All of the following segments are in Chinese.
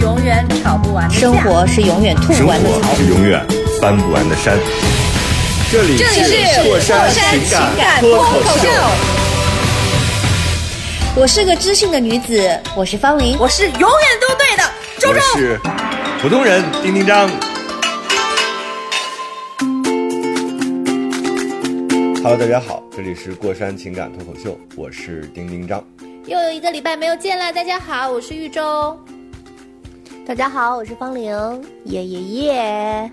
永远吵不完的架生活是永远吐生不完的草活。是永远翻不完的山。这里是过山情情感感脱口口秀。我是个知性的女子，我是方玲。我是永远都对的，周我周。是普通人丁丁张。Hello，大家好，这里是过山情感脱口秀，我是丁丁张。又有一个礼拜没有见了，大家好，我是玉州。大家好，我是方玲，耶耶耶！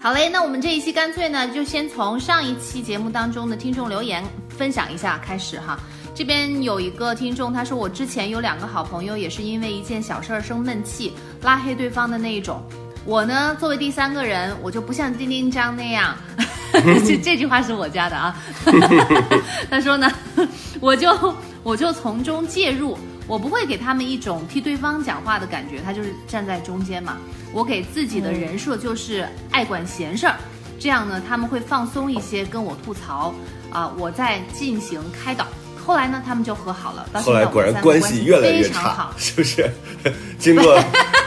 好嘞，那我们这一期干脆呢，就先从上一期节目当中的听众留言分享一下开始哈。这边有一个听众，他说我之前有两个好朋友，也是因为一件小事儿生闷气，拉黑对方的那一种。我呢，作为第三个人，我就不像丁丁张那样，这这句话是我加的啊。他说呢，我就我就从中介入，我不会给他们一种替对方讲话的感觉，他就是站在中间嘛。我给自己的人设就是爱管闲事儿，这样呢他们会放松一些，跟我吐槽啊、我在进行开导。后来呢，他们就和好了。到现在后来果然关系越来越差。是不是？经过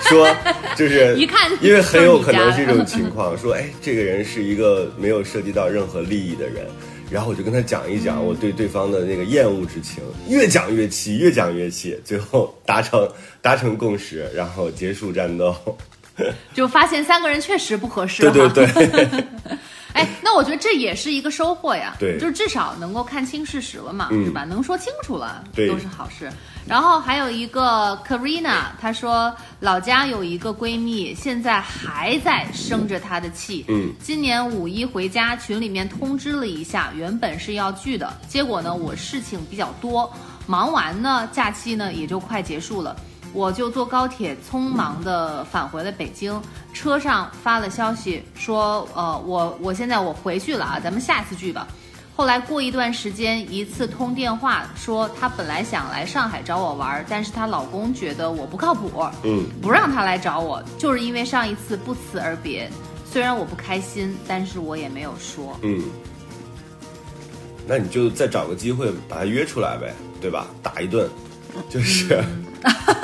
说，就是 一看因为很有可能这种情况，说，哎，这个人是一个没有涉及到任何利益的人。然后我就跟他讲一讲我对对方的那个厌恶之情，越讲越气，越讲越气，最后达成达成共识，然后结束战斗。就发现三个人确实不合适。对对。对，哎，那我觉得这也是一个收获呀。对就是至少能够看清事实了嘛，嗯是吧？能说清楚了，对都是好事。然后还有一个 Karina，她说老家有一个闺蜜，现在还在生着她的气。嗯，今年五一回家，群里面通知了一下，原本是要聚的，结果呢，我事情比较多，忙完呢，假期呢也就快结束了。我就坐高铁匆忙的返回了北京，车上发了消息说，呃，我我现在我回去了啊，咱们下次聚吧。后来过一段时间，一次通电话说她本来想来上海找我玩，但是她老公觉得我不靠谱，嗯，不让她来找我，就是因为上一次不辞而别。虽然我不开心，但是我也没有说。嗯，那你就再找个机会把他约出来呗，对吧？打一顿，就是、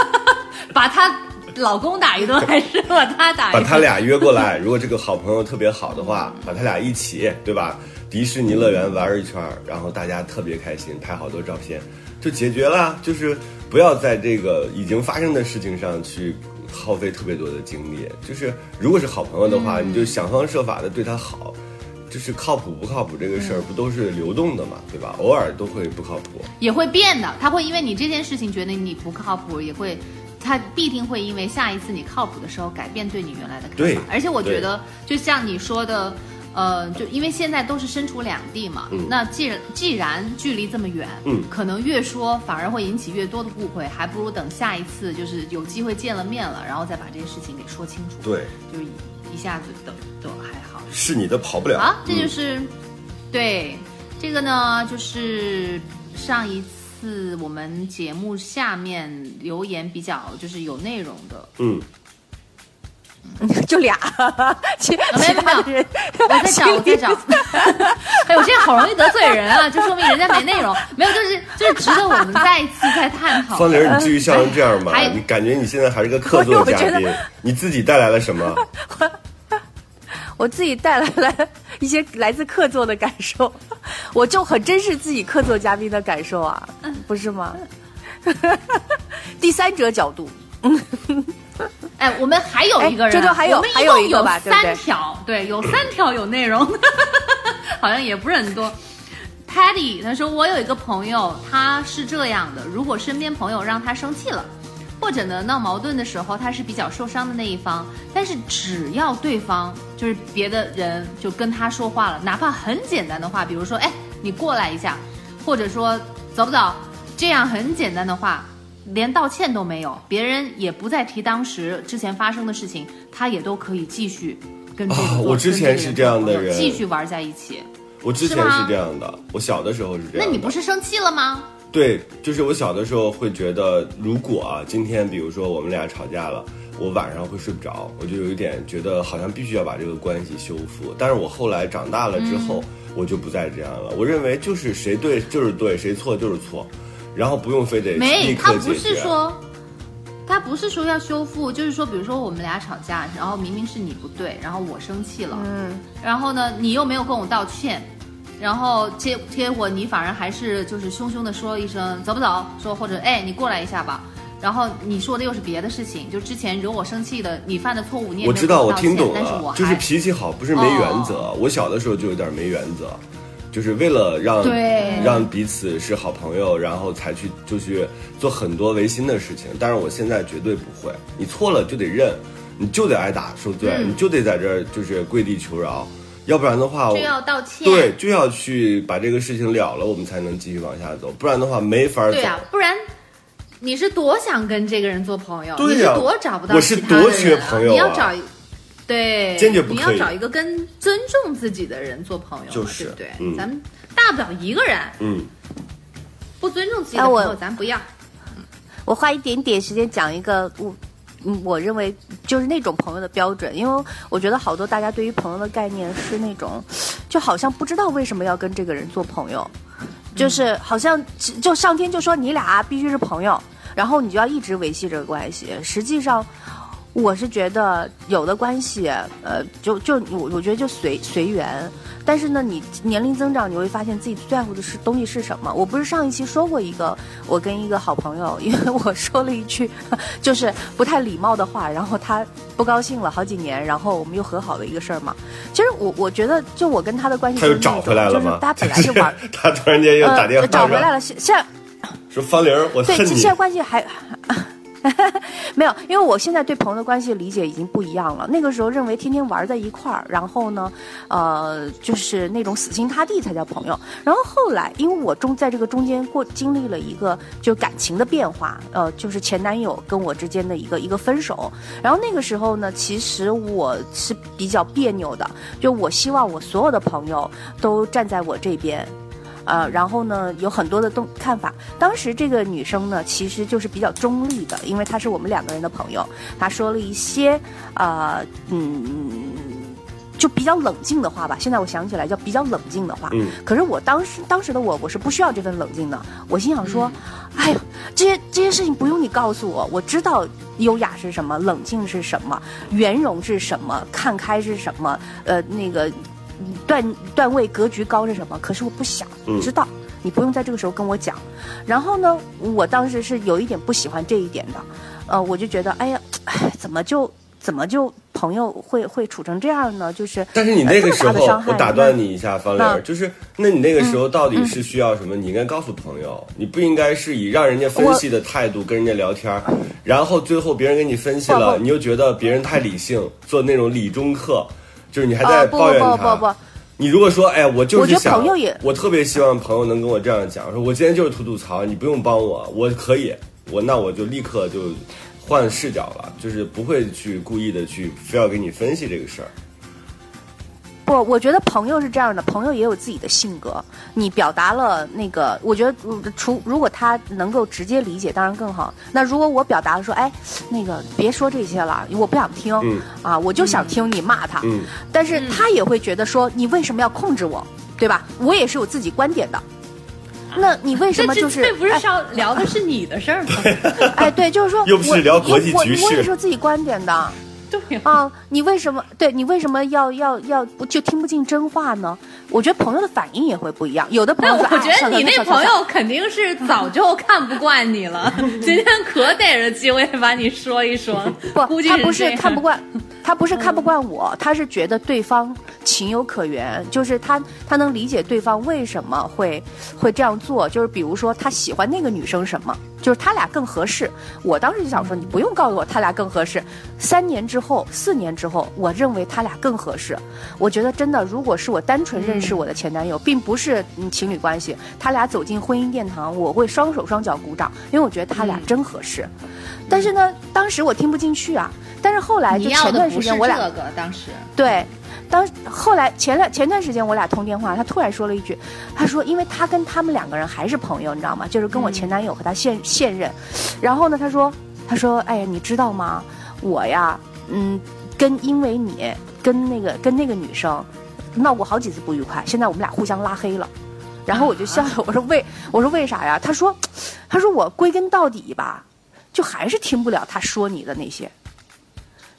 把她老公打一顿，还是把她打一顿？把他俩约过来。如果这个好朋友特别好的话，把他俩一起，对吧？迪士尼乐园玩一圈儿，然后大家特别开心，拍好多照片，就解决了。就是不要在这个已经发生的事情上去耗费特别多的精力。就是如果是好朋友的嗯话，你就想方设法的对他好。就是靠谱不靠谱这个事儿，不都是流动的嘛，对吧？偶尔都会不靠谱。也会变的，他会因为你这件事情觉得你不靠谱，也会，他必定会因为下一次你靠谱的时候改变对你原来的看对法。而且我觉得，就像你说的，呃，就因为现在都是身处两地嘛，嗯那既然既然距离这么远，嗯可能越说反而会引起越多的误会，还不如等下一次就是有机会见了面了，然后再把这些事情给说清楚。，对，就是一下子等等还好。是你的跑不了。啊，这就嗯是、对这个呢，就是上一次我们节目下面留言比较就是有内容的，嗯，就俩，其没有没有其他人我在找我在找，哎我现在好容易得罪人啊，就说明人家没内容，没有就是就是值得我们再一次再探讨。方玲，你至于笑成这样吗？你感觉你现在还是个客座嘉我觉宾，你自己带来了什么？我自己带来了一些来自客座的感受，我就很珍视自己客座嘉宾的感受啊，不是吗？第三者角度，哎，我们还有一个人这就还有我们还有三条，对，有三条有内容，好像也不是很多。Patty 他说我有一个朋友，他是这样的，如果身边朋友让他生气了。或者呢，闹矛盾的时候，他是比较受伤的那一方。但是只要对方就是别的人就跟他说话了，哪怕很简单的话，比如说，哎，你过来一下，或者说走不走，这样很简单的话，连道歉都没有，别人也不再提当时之前发生的事情，他也都可以继续跟这个我之前是这样的人继续玩在一起。我之前是这样的，我小的时候是这样的。那你不是生气了吗？对，就是我小的时候会觉得，如果啊，今天比如说我们俩吵架了，我晚上会睡不着，我就有一点觉得好像必须要把这个关系修复。但是我后来长大了之后，嗯我就不再这样了。我认为就是谁对就是对，谁错就是错，然后不用非得没，立他不刻解决。是说，他不是说要修复，就是说，比如说我们俩吵架，然后明明是你不对，然后我生气了，嗯，然后呢，你又没有跟我道歉，然后结结果你反而还是就是凶凶的说一声走不走，说或者哎你过来一下吧。然后你说的又是别的事情，就之前惹我生气的，你犯的错误你也没有我知道，我听懂但是我了，就是脾气好，不是没原则。哦我小的时候就有点没原则，就是为了让对让彼此是好朋友，然后才去就去做很多违心的事情。但是我现在绝对不会，你错了就得认，你就得挨打受罪，嗯你就得在这儿就是跪地求饶，要不然的话，我就要道歉。对就要去把这个事情了了，我们才能继续往下走，不然的话没法走。对啊，不然你是多想跟这个人做朋友，对呀你是多找不到我是多缺朋友啊你要找一对，坚决不可以你要找一个跟尊重自己的人做朋友，就是对不对？嗯咱们大不了一个人，嗯，不尊重自己的朋友，咱不要。我花一点点时间讲一个我。嗯，我认为就是那种朋友的标准，因为我觉得好多大家对于朋友的概念是那种，就好像不知道为什么要跟这个人做朋友，就是好像就上天就说你俩必须是朋友，然后你就要一直维系这个关系。实际上，我是觉得有的关系，呃，就就我我觉得就随随缘。但是呢，你年龄增长，你会发现自己在乎的是东西是什么。我不是上一期说过一个，我跟一个好朋友，因为我说了一句就是不太礼貌的话，然后他不高兴了好几年，然后我们又和好的一个事儿嘛。其实我我觉得，就我跟他的关系他又找回来了吗就是？他本来就玩，他突然间又打电话呃、找回来了，现现在。说方玲儿，我对，恨你现。在关系还 没有，因为我现在对朋友的关系理解已经不一样了。那个时候认为天天玩在一块儿，然后呢，呃，就是那种死心塌地才叫朋友。然后后来，因为我中在这个中间过经历了一个就感情的变化，呃，就是前男友跟我之间的一个一个分手。然后那个时候呢，其实我是比较别扭的，就我希望我所有的朋友都站在我这边。呃，然后呢，有很多的动看法。当时这个女生呢，其实就是比较中立的，因为她是我们两个人的朋友。她说了一些，呃，嗯，就比较冷静的话吧。现在我想起来叫比较冷静的话。嗯可是我当时当时的我，我是不需要这份冷静的。我心想说，哎呀，这些这些事情不用你告诉我，我知道优雅是什么，冷静是什么，圆融是什么，看开是什么，呃，那个段段位格局高是什么？可是我不想嗯知道，你不用在这个时候跟我讲。然后呢，我当时是有一点不喜欢这一点的，呃，我就觉得，哎呀，哎，怎么就怎么就朋友会会处成这样呢？就是但是你那个时候我打断你一下，方玲就是那你那个时候到嗯底是需要什么？你应该告诉朋友，你不应该是以让人家分析的态度跟人家聊天，然后最后别人给你分析了，你又觉得别人太理性，做那种理中客，就是你还呃在不不不抱怨他。不不，你如果说，哎，我就是想，朋友也我特别希望朋友能跟我这样讲，说我今天就是吐吐槽，你不用帮我，我可以，我那我就立刻就换视角了，就是不会去故意的去非要给你分析这个事儿。不，我觉得朋友是这样的，朋友也有自己的性格。你表达了那个，我觉得呃除如果他能够直接理解，当然更好。那如果我表达了说，哎，那个别说这些了，我不想听、嗯啊，我就想听你骂他。嗯，但是他也会觉得说，你为什么要控制我，对吧？我也是有自己观点的。那你为什么就是这不是哎要聊的是你的事儿吗？哎，对，就是说，又不是我聊国际我局势我也是有自己观点的。对呀、啊，你为什么对你为什么要要要不就听不进真话呢？我觉得朋友的反应也会不一样，有的朋友我觉得你那朋。友肯定是早就看不惯你了，今天可逮着机会把你说一说。不，估计他不是看不惯，他不是看不惯我，他是觉得对方情有可原，就是他他能理解对方为什么会会这样做，就是比如说他喜欢那个女生什么，就是他俩更合适。我当时就想说，你不用告诉我他俩更合适。三年之后，四年之后，我认为他俩更合适。我觉得真的，如果是我单纯认识我的前男友，并不是嗯情侣关系，他俩走进婚姻殿堂，我会双手双脚鼓掌，因为我觉得他俩真合适。但是呢，当时我听不进去啊。但是后来就前段时间我俩这个，当时对，当后来前段前段时间我俩通电话，他突然说了一句，他说因为他跟他们两个人还是朋友，你知道吗？就是跟我前男友和他现、现任，然后呢，他说他说哎呀，你知道吗？我呀，嗯，跟因为你跟那个跟那个女生闹过好几次不愉快，现在我们俩互相拉黑了。然后我就笑了，我说为我说为啥呀？他说，他说我归根到底吧，就还是听不了他说你的那些。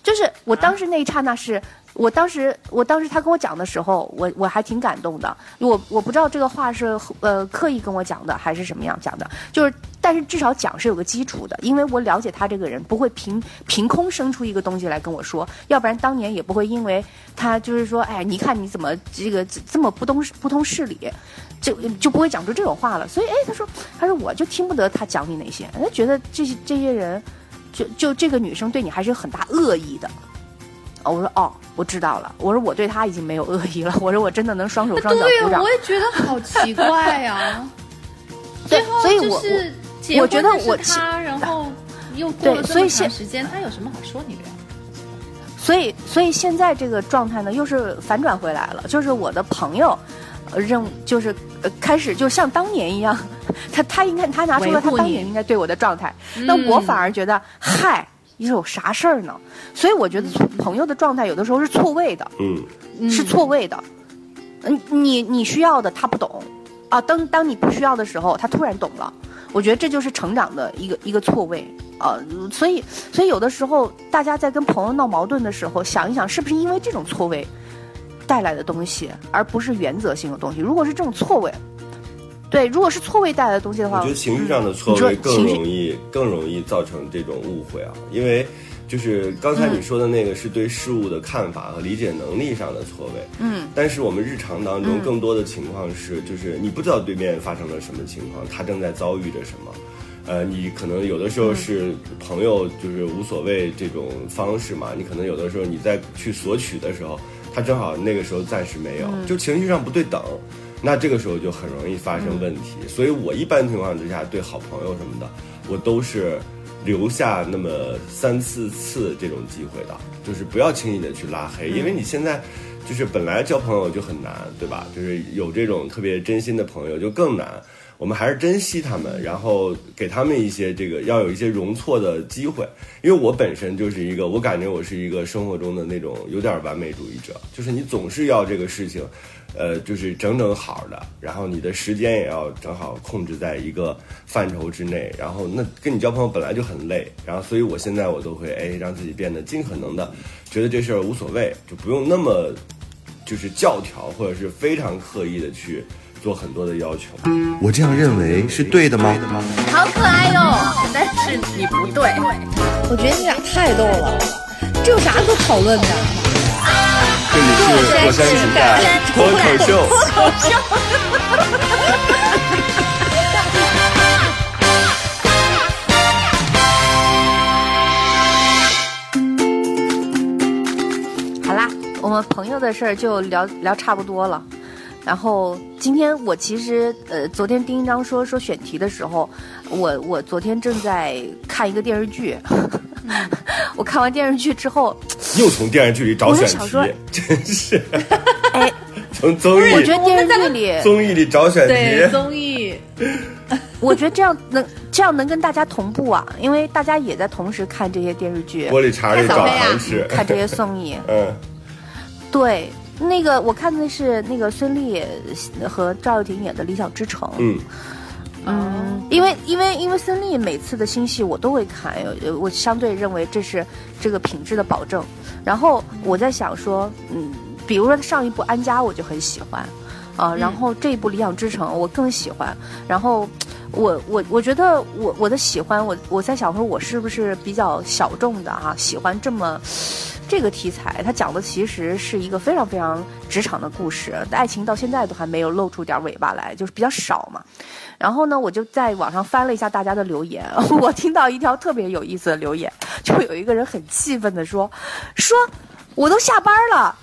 就是我当时那一刹那是，我当时我当时他跟我讲的时候，我我还挺感动的。我我不知道这个话是呃刻意跟我讲的还是什么样讲的，就是但是至少讲是有个基础的，因为我了解他这个人不会凭凭空生出一个东西来跟我说，要不然当年也不会因为他就是说，哎，你看你怎么这个这么不通不通事理，就就不会讲出这种话了。所以哎，他说他说我就听不得他讲你那些，他觉得这些这些人。就就这个女生对你还是有很大恶意的，哦，我说哦，我知道了，我说我对他已经没有恶意了，我说我真的能双手双脚对呀，鼓掌我。也觉得好奇怪呀。对最后所以我就是我觉得我他，然后又过了这么所以现长时间，他有什么好说你的呀？所以所以现在这个状态呢，又是反转回来了，就是我的朋友。呃认就是呃开始就像当年一样，他他应该他拿出了他当年应该对我的状态，那我反而觉得嗨，你有啥事儿呢？所以我觉得朋友的状态有的时候是错位的，嗯，是错位的。嗯，你你需要的他不懂，啊，当当你不需要的时候，他突然懂了。我觉得这就是成长的一个一个错位啊、所以所以有的时候大家在跟朋友闹矛盾的时候，想一想是不是因为这种错位带来的东西，而不是原则性的东西。如果是这种错位，对，如果是错位带来的东西的话，我觉得情绪上的错位更容易更容易造成这种误会啊，因为就是刚才你说的那个是对事物的看法和理解能力上的错位，嗯，但是我们日常当中嗯更多的情况是，就是你不知道对面发生了什么情况，他正在遭遇着什么。呃，你可能有的时候是朋友，就是无所谓这种方式嘛。你可能有的时候你在去索取的时候，他正好那个时候暂时没有，就情绪上不对等，那这个时候就很容易发生问题。所以我一般情况之下对好朋友什么的，我都是留下那么三四次这种机会的，就是不要轻易的去拉黑，因为你现在。就是本来交朋友就很难，对吧？就是有这种特别真心的朋友就更难。我们还是珍惜他们，然后给他们一些这个要有一些容错的机会。因为我本身就是一个，我感觉我是一个生活中的那种有点完美主义者，就是你总是要这个事情，呃，就是整整好的，然后你的时间也要正好控制在一个范畴之内，然后那跟你交朋友本来就很累，然后所以我现在我都会哎让自己变得尽可能的觉得这事儿无所谓，就不用那么就是教条或者是非常刻意的去做很多的要求。我这样认为是对的吗？好可爱哟、但是你不对。我觉得你俩太逗了，这有啥可讨论的？这里是火山情感脱口秀。好啦，我们朋友的事儿就聊聊差不多了。然后今天我其实呃，昨天丁一章说说选题的时候，我我昨天正在看一个电视剧，我看完电视剧之后，又从电视剧里找选题，真是哎，从综艺我觉得电视剧里，综艺里找选对题。综艺，我觉得这样能这样能跟大家同步啊，因为大家也在同时看这些电视剧，玻璃碴里找看糖吃，看这些综艺。嗯，对，那个我看的是那个孙俪和赵又廷演的《理想之城》。嗯，嗯，因为因为因为孙俪每次的新戏我都会看，呃我相对认为这是这个品质的保证。然后我在想说，嗯，比如说上一部《安家》我就很喜欢，啊、然后这一部《理想之城》我更喜欢。然后我我我觉得我我的喜欢，我我在想说，我是不是比较小众的啊？喜欢这么这个题材，它讲的其实是一个非常非常职场的故事，爱情到现在都还没有露出点尾巴来，就是比较少嘛。然后呢，我就在网上翻了一下大家的留言，我听到一条特别有意思的留言，就有一个人很气愤的说：“说我都下班了。”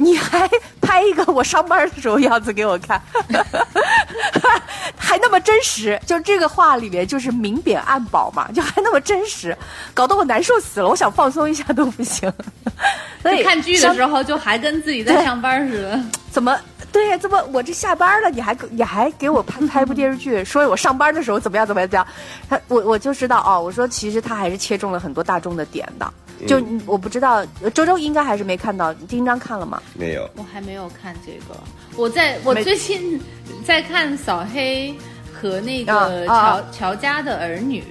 你还拍一个我上班的时候样子给我看，还那么真实，就这个话里面就是明贬暗褒嘛，就还那么真实，搞得我难受死了。我想放松一下都不行。所以看剧的时候就还跟自己在上班似的。怎么？对呀，怎么我这下班了，你还你还给我拍拍部电视剧，说我上班的时候怎么样怎么样？他我我就知道哦，我说其实他还是切中了很多大众的点的。就我不知道，周周应该还是没看到。第一章看了吗？没有，我还没有看这个。我在我最近在看扫黑和那个乔乔家的儿女。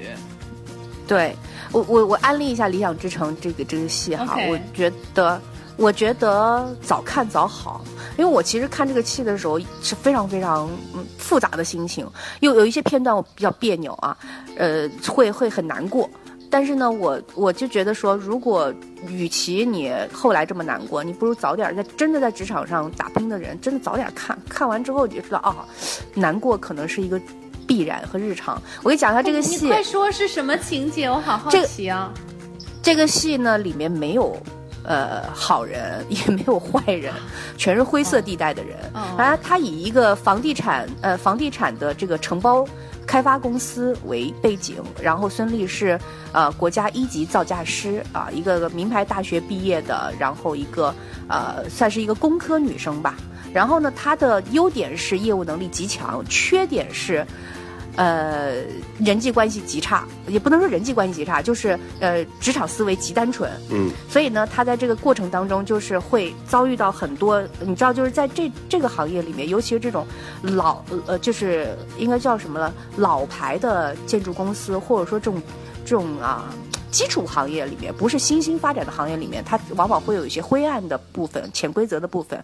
对，我我我安利一下《理想之城》这个这个戏哈，我觉得我觉得早看早好，因为我其实看这个戏的时候是非常非常嗯复杂的心情，有有一些片段我比较别扭啊，呃，会会很难过。但是呢，我我就觉得说，如果与其你后来这么难过，你不如早点在真的在职场上打拼的人，真的早点看看完之后你就知道啊，难过可能是一个必然和日常。我给你讲一下这个戏，你快说是什么情节，我好好奇啊。这个戏呢，里面没有呃好人，也没有坏人，全是灰色地带的人。啊，他以一个房地产呃房地产的这个承包。开发公司为背景，然后孙俪是呃国家一级造价师啊，一个名牌大学毕业的，然后一个呃算是一个工科女生吧。然后呢，她的优点是业务能力极强，缺点是。呃，人际关系极差，也不能说人际关系极差，就是呃，职场思维极单纯。嗯，所以呢，他在这个过程当中，就是会遭遇到很多，你知道，就是在这这个行业里面，尤其是这种老呃，就是应该叫什么了，老牌的建筑公司，或者说这种这种啊基础行业里面，不是新兴发展的行业里面，它往往会有一些灰暗的部分、潜规则的部分，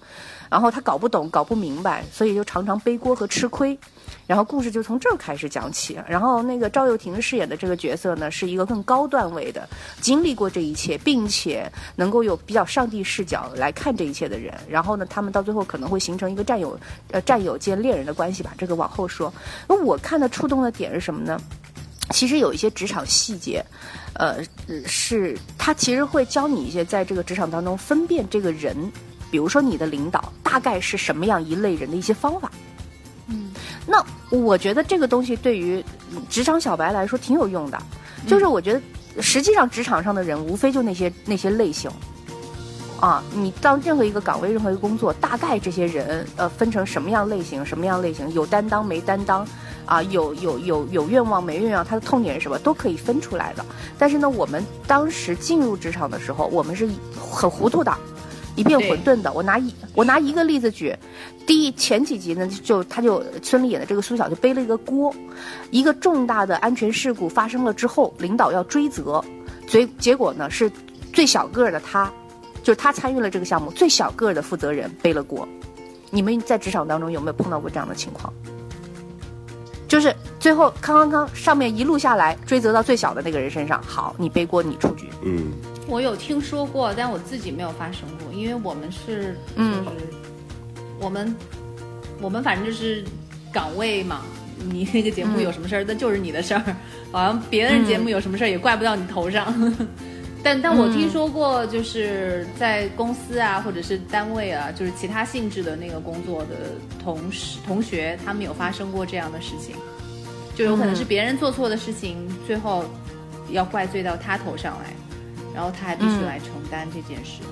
然后他搞不懂、搞不明白，所以就常常背锅和吃亏。然后故事就从这儿开始讲起。然后那个赵又廷饰演的这个角色呢，是一个更高段位的，经历过这一切，并且能够有比较上帝视角来看这一切的人。然后呢，他们到最后可能会形成一个战友，呃，战友兼恋人的关系吧。这个往后说。那我看的触动的点是什么呢？其实有一些职场细节，呃，是他其实会教你一些在这个职场当中分辨这个人，比如说你的领导大概是什么样一类人的一些方法。嗯。那我觉得这个东西对于职场小白来说挺有用的，就是我觉得实际上职场上的人无非就那些那些类型，啊，你到任何一个岗位、任何一个工作，大概这些人呃分成什么样类型、什么样类型，有担当没担当，啊，有有有有愿望没愿望，他的痛点是什么都可以分出来的。但是呢，我们当时进入职场的时候，我们是很糊涂的。一片混沌的。我拿一我拿一个例子举，第一前几集呢，就他就孙俪演的这个苏晓就背了一个锅，一个重大的安全事故发生了之后，领导要追责，所以结果呢是最小个的他，就是他参与了这个项目，最小个的负责人背了锅。你们在职场当中有没有碰到过这样的情况？就是最后康康康上面一路下来追责到最小的那个人身上，好，你背锅，你出局。嗯。我有听说过，但我自己没有发生过，因为我们是，就是我们我们反正就是岗位嘛，你那个节目有什么事儿，那就是你的事儿，好像别人节目有什么事儿也怪不到你头上。但但我听说过，就是在公司啊，或者是单位啊，就是其他性质的那个工作的同事同学，他们有发生过这样的事情，就有可能是别人做错的事情，最后要怪罪到他头上来。然后他还必须来承担这件事，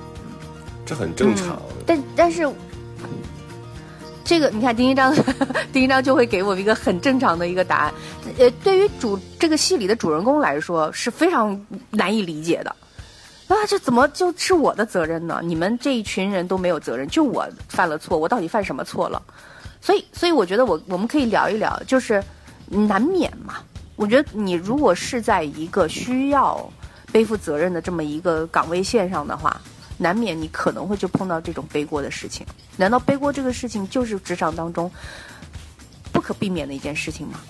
这很正常。但但是，这个你看丁一章，丁一章就会给我一个很正常的一个答案。呃，对于主这个戏里的主人公来说是非常难以理解的。啊，这怎么就是我的责任呢？你们这一群人都没有责任，就我犯了错，我到底犯什么错了？所以，所以我觉得我我们可以聊一聊，就是难免嘛。我觉得你如果是在一个需要。背负责任的这么一个岗位线上的话，难免你可能会就碰到这种背锅的事情。难道背锅这个事情就是职场当中不可避免的一件事情吗？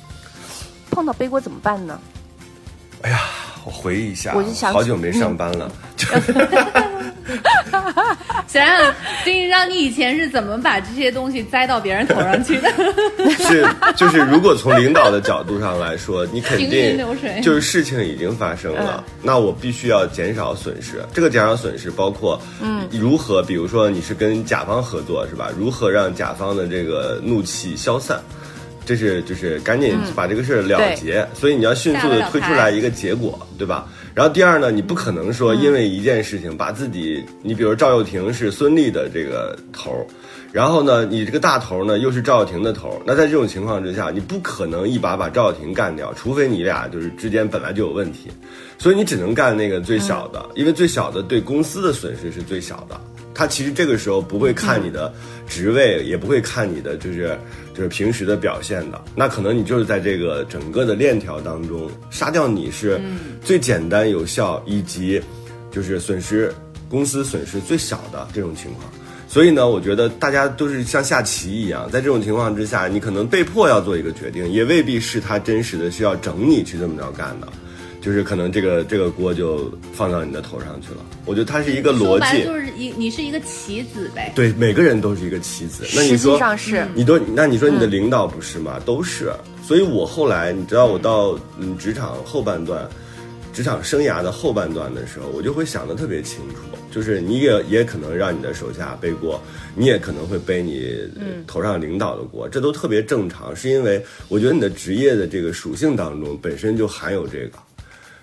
碰到背锅怎么办呢？哎呀，我回忆一下，我就想好久没上班了。想想丁丁让你以前是怎么把这些东西栽到别人头上去的？是，就是如果从领导的角度上来说，你肯行定就是事情已经发生了，那我必须要减少损失。这个减少损失包括，嗯，如何，比如说你是跟甲方合作是吧？如何让甲方的这个怒气消散？这是就是赶紧把这个事儿了结，所以你要迅速的推出来一个结果，对吧？然后第二呢，你不可能说因为一件事情把自己，你比如赵又廷是孙俪的这个头儿，然后呢，你这个大头呢又是赵又廷的头儿，那在这种情况之下，你不可能一把把赵又廷干掉，除非你俩就是之间本来就有问题，所以你只能干那个最小的，因为最小的对公司的损失是最小的。他其实这个时候不会看你的职位，也不会看你的就是就是平时的表现的。那可能你就是在这个整个的链条当中杀掉你是最简单有效，以及就是损失公司损失最小的这种情况。所以呢，我觉得大家都是像下棋一样，在这种情况之下，你可能被迫要做一个决定，也未必是他真实的需要整你去这么着干的。就是可能这个这个锅就放到你的头上去了。我觉得它是一个逻辑，就是一你是一个棋子呗。对，每个人都是一个棋子。那你实说际上是你都那你说你的领导不是吗？都是。所以我后来你知道，我到嗯职场后半段，职场生涯的后半段的时候，我就会想的特别清楚，就是你也也可能让你的手下背锅，你也可能会背你呃头上领导的锅，这都特别正常。是因为我觉得你的职业的这个属性当中本身就含有这个。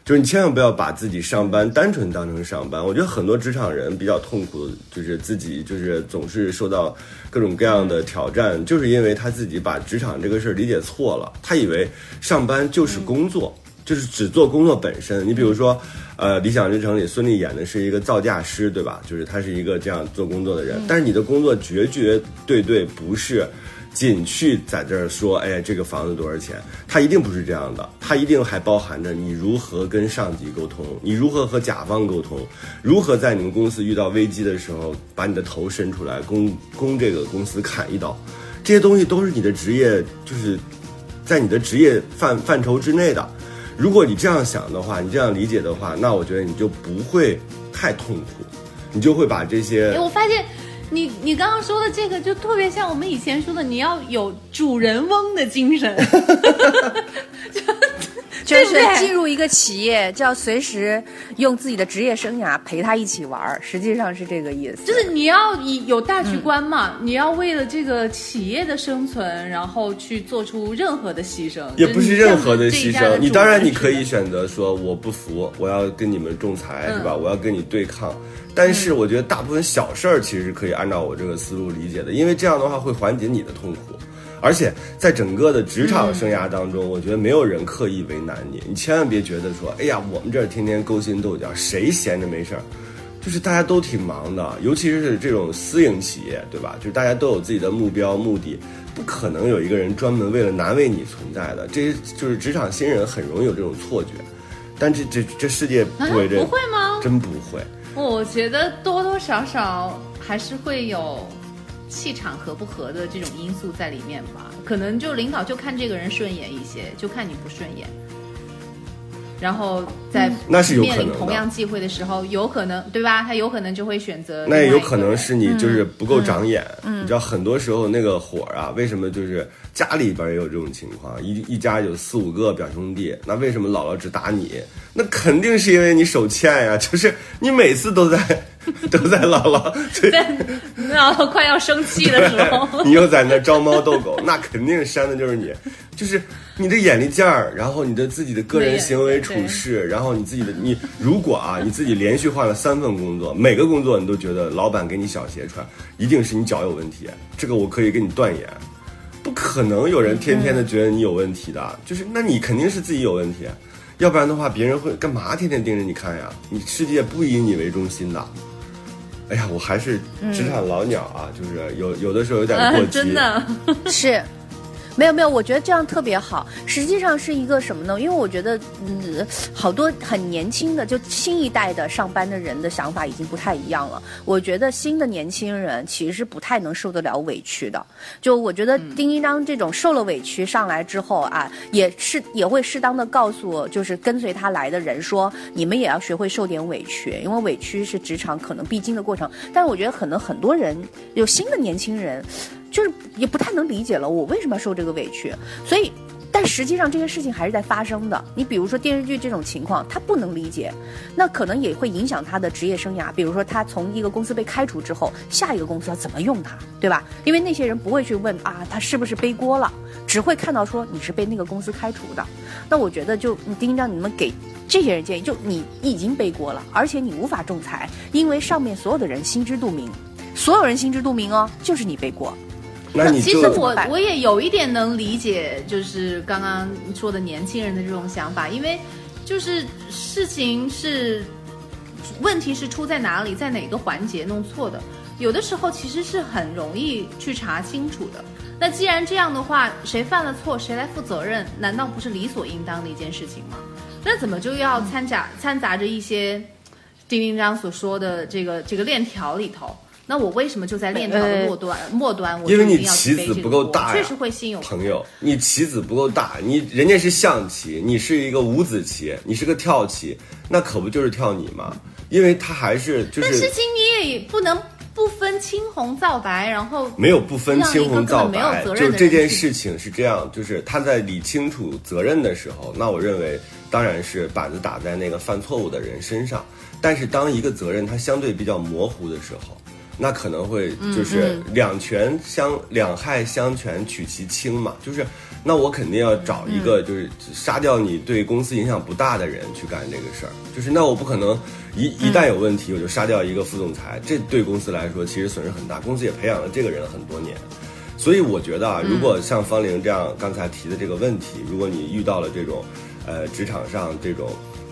就是你千万不要把自己上班单纯当成上班。我觉得很多职场人比较痛苦，就是自己就是总是受到各种各样的挑战，就是因为他自己把职场这个事儿理解错了。他以为上班就是工作，就是只做工作本身。你比如说，呃，《理想之城》里孙俪演的是一个造价师，对吧？就是他是一个这样做工作的人，但是你的工作绝绝对对不是。仅去在这儿说，哎，这个房子多少钱？它一定不是这样的，它一定还包含着你如何跟上级沟通，你如何和甲方沟通，如何在你们公司遇到危机的时候把你的头伸出来，攻攻这个公司砍一刀，这些东西都是你的职业，就是在你的职业范范畴之内的。如果你这样想的话，你这样理解的话，那我觉得你就不会太痛苦，你就会把这些哎，我发现你你刚刚说的这个就特别像我们以前说的，你要有主人翁的精神。就是进入一个企业，就要随时用自己的职业生涯陪他一起玩儿，实际上是这个意思。就是你要以有大局观嘛，你要为了这个企业的生存，然后去做出任何的牺牲，也不是任何的牺牲，你当然你可以选。选择说我不服，我要跟你们仲裁，是吧？我要跟你对抗。但是我觉得大部分小事儿其实是可以按照我这个思路理解的，因为这样的话会缓解你的痛苦。而且在整个的职场生涯当中，我觉得没有人刻意为难你，你千万别觉得说，哎呀，我们这儿天天勾心斗角，谁闲着没事儿？就是大家都挺忙的，尤其是这种私营企业，对吧？就是大家都有自己的目标目的，不可能有一个人专门为了难为你存在的。这就是职场新人很容易有这种错觉，但这这这世界不会这、啊不会吗真不会。我觉得多多少少还是会有气场合不合的这种因素在里面吧。可能就领导就看这个人顺眼一些，就看你不顺眼。然后在那是有可能的面临同样机会的时候，有可能对吧？他有可能就会选择那也有可能是你就是不够长眼，你知道很多时候那个火啊，为什么就是家里边也有这种情况，一一家有四五个表兄弟，那为什么姥姥只打你？那肯定是因为你手欠呀，就是你每次都在 都在姥姥这在姥姥快要生气的时候，你又在那招猫逗狗，那肯定删的就是你，就是你的眼力劲儿，然后你的自己的个人行为处事，然后你自己的你，如果啊你自己连续换了三份工作，每个工作你都觉得老板给你小鞋穿，一定是你脚有问题，这个我可以跟你断言，不可能有人天天的觉得你有问题的，就是那你肯定是自己有问题，要不然的话别人会干嘛天天盯着你看呀？你世界不以你为中心的。哎呀，我还是职场老鸟啊，就是有有的时候有点过嗯，激，真的，是，没有没有，我觉得这样特别好。实际上是一个什么呢？因为我觉得，嗯，好多很年轻的，就新一代的上班的人的想法已经不太一样了。我觉得新的年轻人其实是不太能受得了委屈的。就我觉得丁一章这种受了委屈上来之后啊，也是也会适当的告诉就是跟随他来的人说，你们也要学会受点委屈，因为委屈是职场可能必经的过程。但是我觉得可能很多人有新的年轻人。就是也不太能理解了，我为什么要受这个委屈？所以，但实际上这些事情还是在发生的。你比如说电视剧这种情况，他不能理解，那可能也会影响他的职业生涯。比如说他从一个公司被开除之后，下一个公司要怎么用他，对吧？因为那些人不会去问啊，他是不是背锅了，只会看到说你是被那个公司开除的。那我觉得就你丁章，你们给这些人建议，就你已经背锅了，而且你无法仲裁，因为上面所有的人心知肚明，所有人心知肚明哦，就是你背锅。那你其实我我也有一点能理解，就是刚刚说的年轻人的这种想法，因为就是事情是问题是出在哪里，在哪个环节弄错的，有的时候其实是很容易去查清楚的。那既然这样的话，谁犯了错，谁来负责任，难道不是理所应当的一件事情吗？那怎么就要掺杂掺杂着一些丁丁章所说的这个这个链条里头？那我为什么就在链条的末端、末端，我因为你棋子不够大呀，确实会心有朋友，你棋子不够大，你人家是象棋，你是一个五子棋，你是个跳棋，那可不就是跳你吗？因为他还是就是但事情你也不能不分青红皂白，然后没有不分青红皂让一个根本没有白，责就这任的人去件事情是这样，就是他在理清楚责任的时候，那我认为当然是板子打在那个犯错误的人身上。但是当一个责任它相对比较模糊的时候，那可能会嗯就是两权相两害相权取其轻嘛，就是那我肯定要找一嗯。个就是杀掉你对公司影响不大的人去干这个事儿，就是那我不可能一一旦有问题我就杀掉一个副总裁，这对公司来说其实损失很大，公司也培养了这个人很多年。所以我觉得啊，如果像方玲这样刚才提的这个问题，如果你遇到了这种，呃，职场上这种，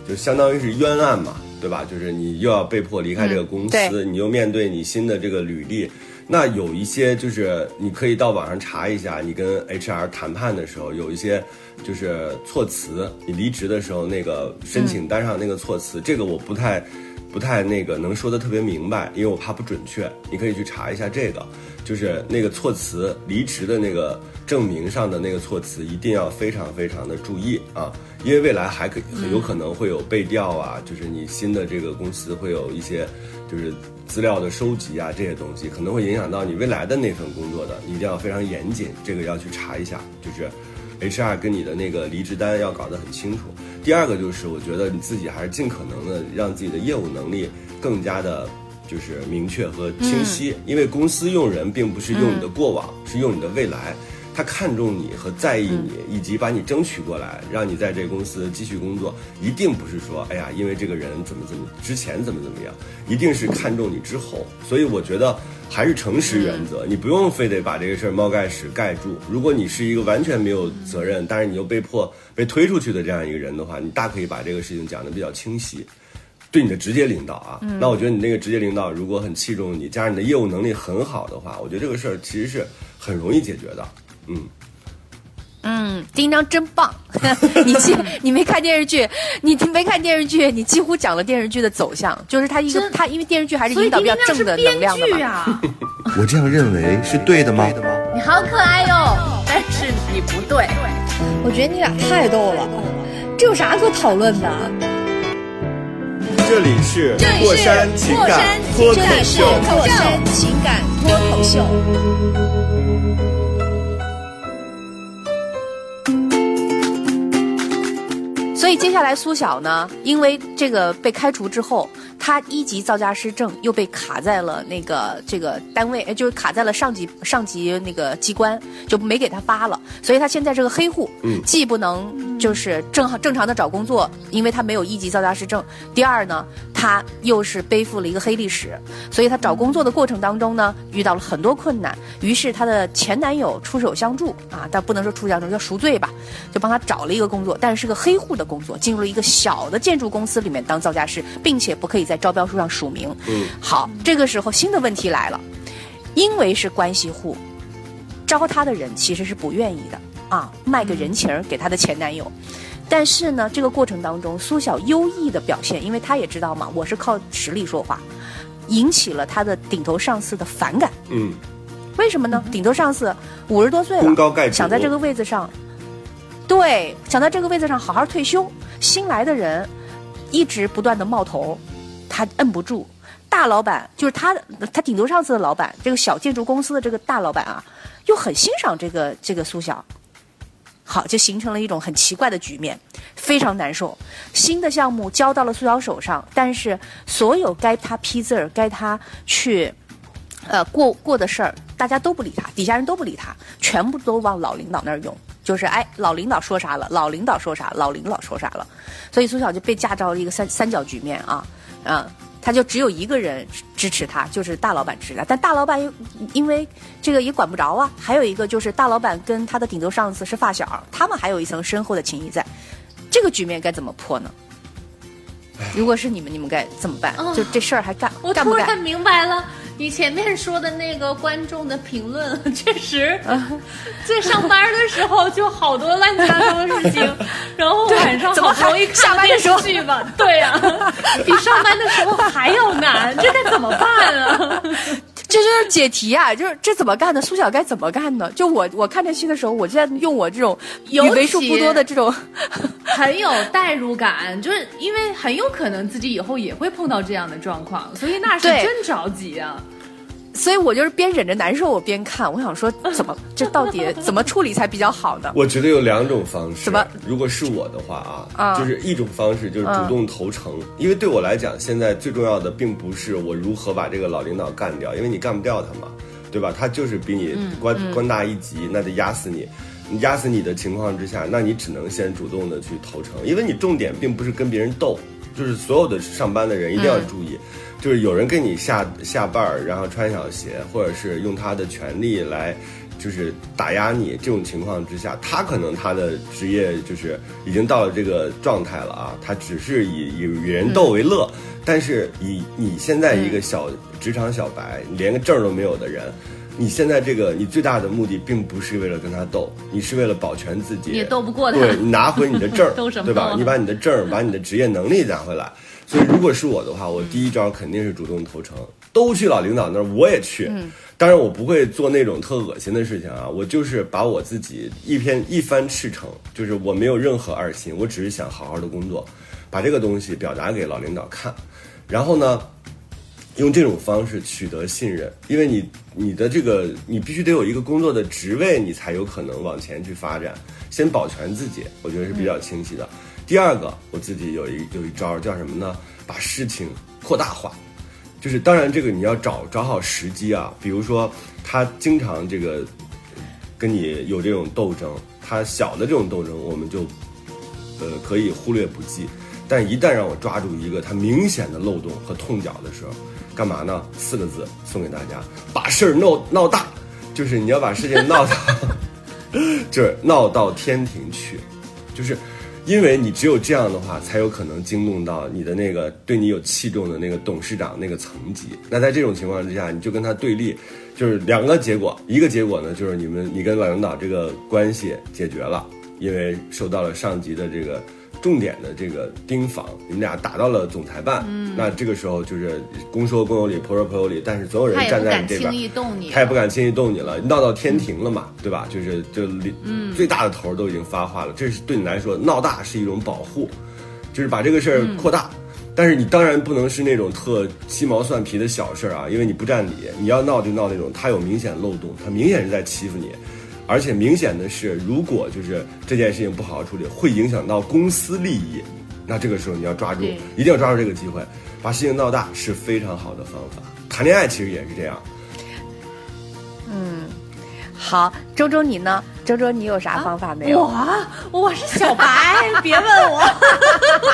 就相当于是冤案嘛，对吧？就是你又要被迫离开这个公司，对你又面对你新的这个履历，那有一些就是你可以到网上查一下，你跟 HR 谈判的时候有一些就是措辞，你离职的时候那个申请单上那个措辞，这个我不太。不太那个能说的特别明白，因为我怕不准确。你可以去查一下这个，就是那个措辞，离职的那个证明上的那个措辞，一定要非常非常的注意啊，因为未来还可很有可能会有背调啊，就是你新的这个公司会有一些就是资料的收集啊这些东西，可能会影响到你未来的那份工作的，你一定要非常严谨，这个要去查一下，就是。HR 跟你的那个离职单要搞得很清楚。第二个就是，我觉得你自己还是尽可能的让自己的业务能力更加的，就是明确和清晰。因为公司用人并不是用你的过往，是用你的未来。他看重你和在意你，以及把你争取过来，让你在这个公司继续工作，一定不是说，哎呀，因为这个人怎么怎么之前怎么怎么样，一定是看重你之后。所以我觉得还是诚实原则，你不用非得把这个事儿猫盖屎盖住。如果你是一个完全没有责任，但是你又被迫被推出去的这样一个人的话，你大可以把这个事情讲得比较清晰。对你的直接领导啊，那我觉得你那个直接领导如果很器重你，加上你的业务能力很好的话，我觉得这个事儿其实是很容易解决的。嗯，嗯，丁章真棒！你记 你没看电视剧，你没看电视剧，你几乎讲了电视剧的走向，就是他一个真他因为电视剧还是引导比较正的能量的嘛。啊，我这样认为是对的吗？你好可爱哟、但是你不对。我觉得你俩太逗了，这有啥可讨论的？这里是过山情感脱口这里是秀。过山情感脱口秀。接下来苏晓呢，因为这个被开除之后，他一级造价师证又被卡在了那个这个单位，呃就是卡在了上级上级那个机关，就没给他发了。所以他现在是个黑户，嗯既不能就是正好正常的找工作，因为他没有一级造价师证；第二呢，他又是背负了一个黑历史，所以他找工作的过程当中呢，遇到了很多困难。于是她的前男友出手相助啊，但不能说出手相助，叫赎罪吧，就帮他找了一个工作，但是是个黑户的工作，进入了一个小的建筑公司里面当造价师，并且不可以在招标书上署名。嗯，好，这个时候新的问题来了，因为是关系户，招他的人其实是不愿意的。啊，卖个人情给他的前男友。但是呢，这个过程当中，苏小优异的表现，因为他也知道嘛，我是靠实力说话，引起了他的顶头上司的反感。嗯，为什么呢？顶头上司五十多岁功高盖了，主想在这个位子上，对，想在这个位子上好好退休。新来的人一直不断的冒头，他摁不住。大老板就是他，他顶头上司的老板，这个小建筑公司的这个大老板啊，又很欣赏这个这个苏小。好，就形成了一种很奇怪的局面，非常难受。新的项目交到了苏小手上，但是所有该他批字儿、该他去呃过过的事儿，大家都不理他，底下人都不理他，全部都往老领导那儿用。就是哎，老领导说啥了，老领导说啥，老领导说啥了，所以苏小就被架到了一个三三角局面啊，嗯，他就只有一个人支持他，就是大老板支持他，但大老板又因为这个也管不着啊，还有一个就是大老板跟他的顶头上司是发小，他们还有一层深厚的情谊在，这个局面该怎么破呢？如果是你们，你们该怎么办？就这事儿还干我干不干？突然明白了，你前面说的那个观众的评论，确实，在上班的时候就好多乱七八糟的事情，然后晚上好不容易看电视剧吧，对呀、比上班的时候还要难，这该怎么办啊？这就是解题啊！就是这怎么干呢？苏小该怎么干呢？就我我看这戏的时候，我就在用我这种有为数不多的这种，很有代入感，就是因为很有可能自己以后也会碰到这样的状况，所以那是对真着急啊。所以我就是边忍着难受，我边看。我想说，怎么这到底怎么处理才比较好呢？我觉得有两种方式。什么？如果是我的话啊，啊就是一种方式就是主动投诚，因为对我来讲，现在最重要的并不是我如何把这个老领导干掉，因为你干不掉他嘛，对吧？他就是比你官、官大一级，那得压死你。你压死你的情况之下，那你只能先主动的去投诚，因为你重点并不是跟别人斗，就是所有的上班的人一定要注意，就是有人跟你下下绊儿，然后穿小鞋，或者是用他的权利来。就是打压你这种情况之下，他可能他的职业就是已经到了这个状态了啊，他只是以以与人斗为乐，但是以你现在一个小职场小白，连个证儿都没有的人，你现在这个你最大的目的并不是为了跟他斗，你是为了保全自己，你也斗不过他对你拿回你的证儿 斗什，么对吧你把你的证儿，把你的职业能力拿回来。所以如果是我的话，我第一招肯定是主动投诚，都去老领导那儿，我也去。当然我不会做那种特恶心的事情啊，我就是把我自己一篇一番赤诚，就是我没有任何二心，我只是想好好的工作，把这个东西表达给老领导看，然后呢，用这种方式取得信任，因为你你的这个你必须得有一个工作的职位，你才有可能往前去发展。先保全自己，我觉得是比较清晰的。第二个，我自己有一有一招叫什么呢？把事情扩大化。就是当然这个你要找找好时机啊，比如说他经常这个跟你有这种斗争，他小的这种斗争我们就呃可以忽略不计，但一旦让我抓住一个他明显的漏洞和痛脚的时候，干嘛呢？四个字送给大家：把事儿闹闹大，就是你要把事情闹到，就是闹到天庭去，就是。因为你只有这样的话，才有可能惊动到你的那个对你有器重的那个董事长那个层级。那在这种情况之下，你就跟他对立，就是两个结果。一个结果呢，就是你们你跟老领导这个关系解决了，因为受到了上级的这个重点的这个盯防，你们俩打到了总裁办。嗯，那这个时候就是公说公有理，婆说婆有理，但是总有人站在你这边敢轻。易动你，他也不敢轻易动你了，闹到天庭了嘛，对吧？就是就嗯，最大的头都已经发话了，这是对你来说闹大是一种保护，就是把这个事儿扩大。但是你当然不能是那种特鸡毛蒜皮的小事儿啊，因为你不占理，你要闹就闹那种他有明显漏洞，他明显是在欺负你，而且明显的是，如果就是这件事情不好好处理，会影响到公司利益，那这个时候你要抓住，一定要抓住这个机会，把事情闹大是非常好的方法。谈恋爱其实也是这样。嗯好，周周你呢？周周你有啥方法没有？我我是小白，别问我。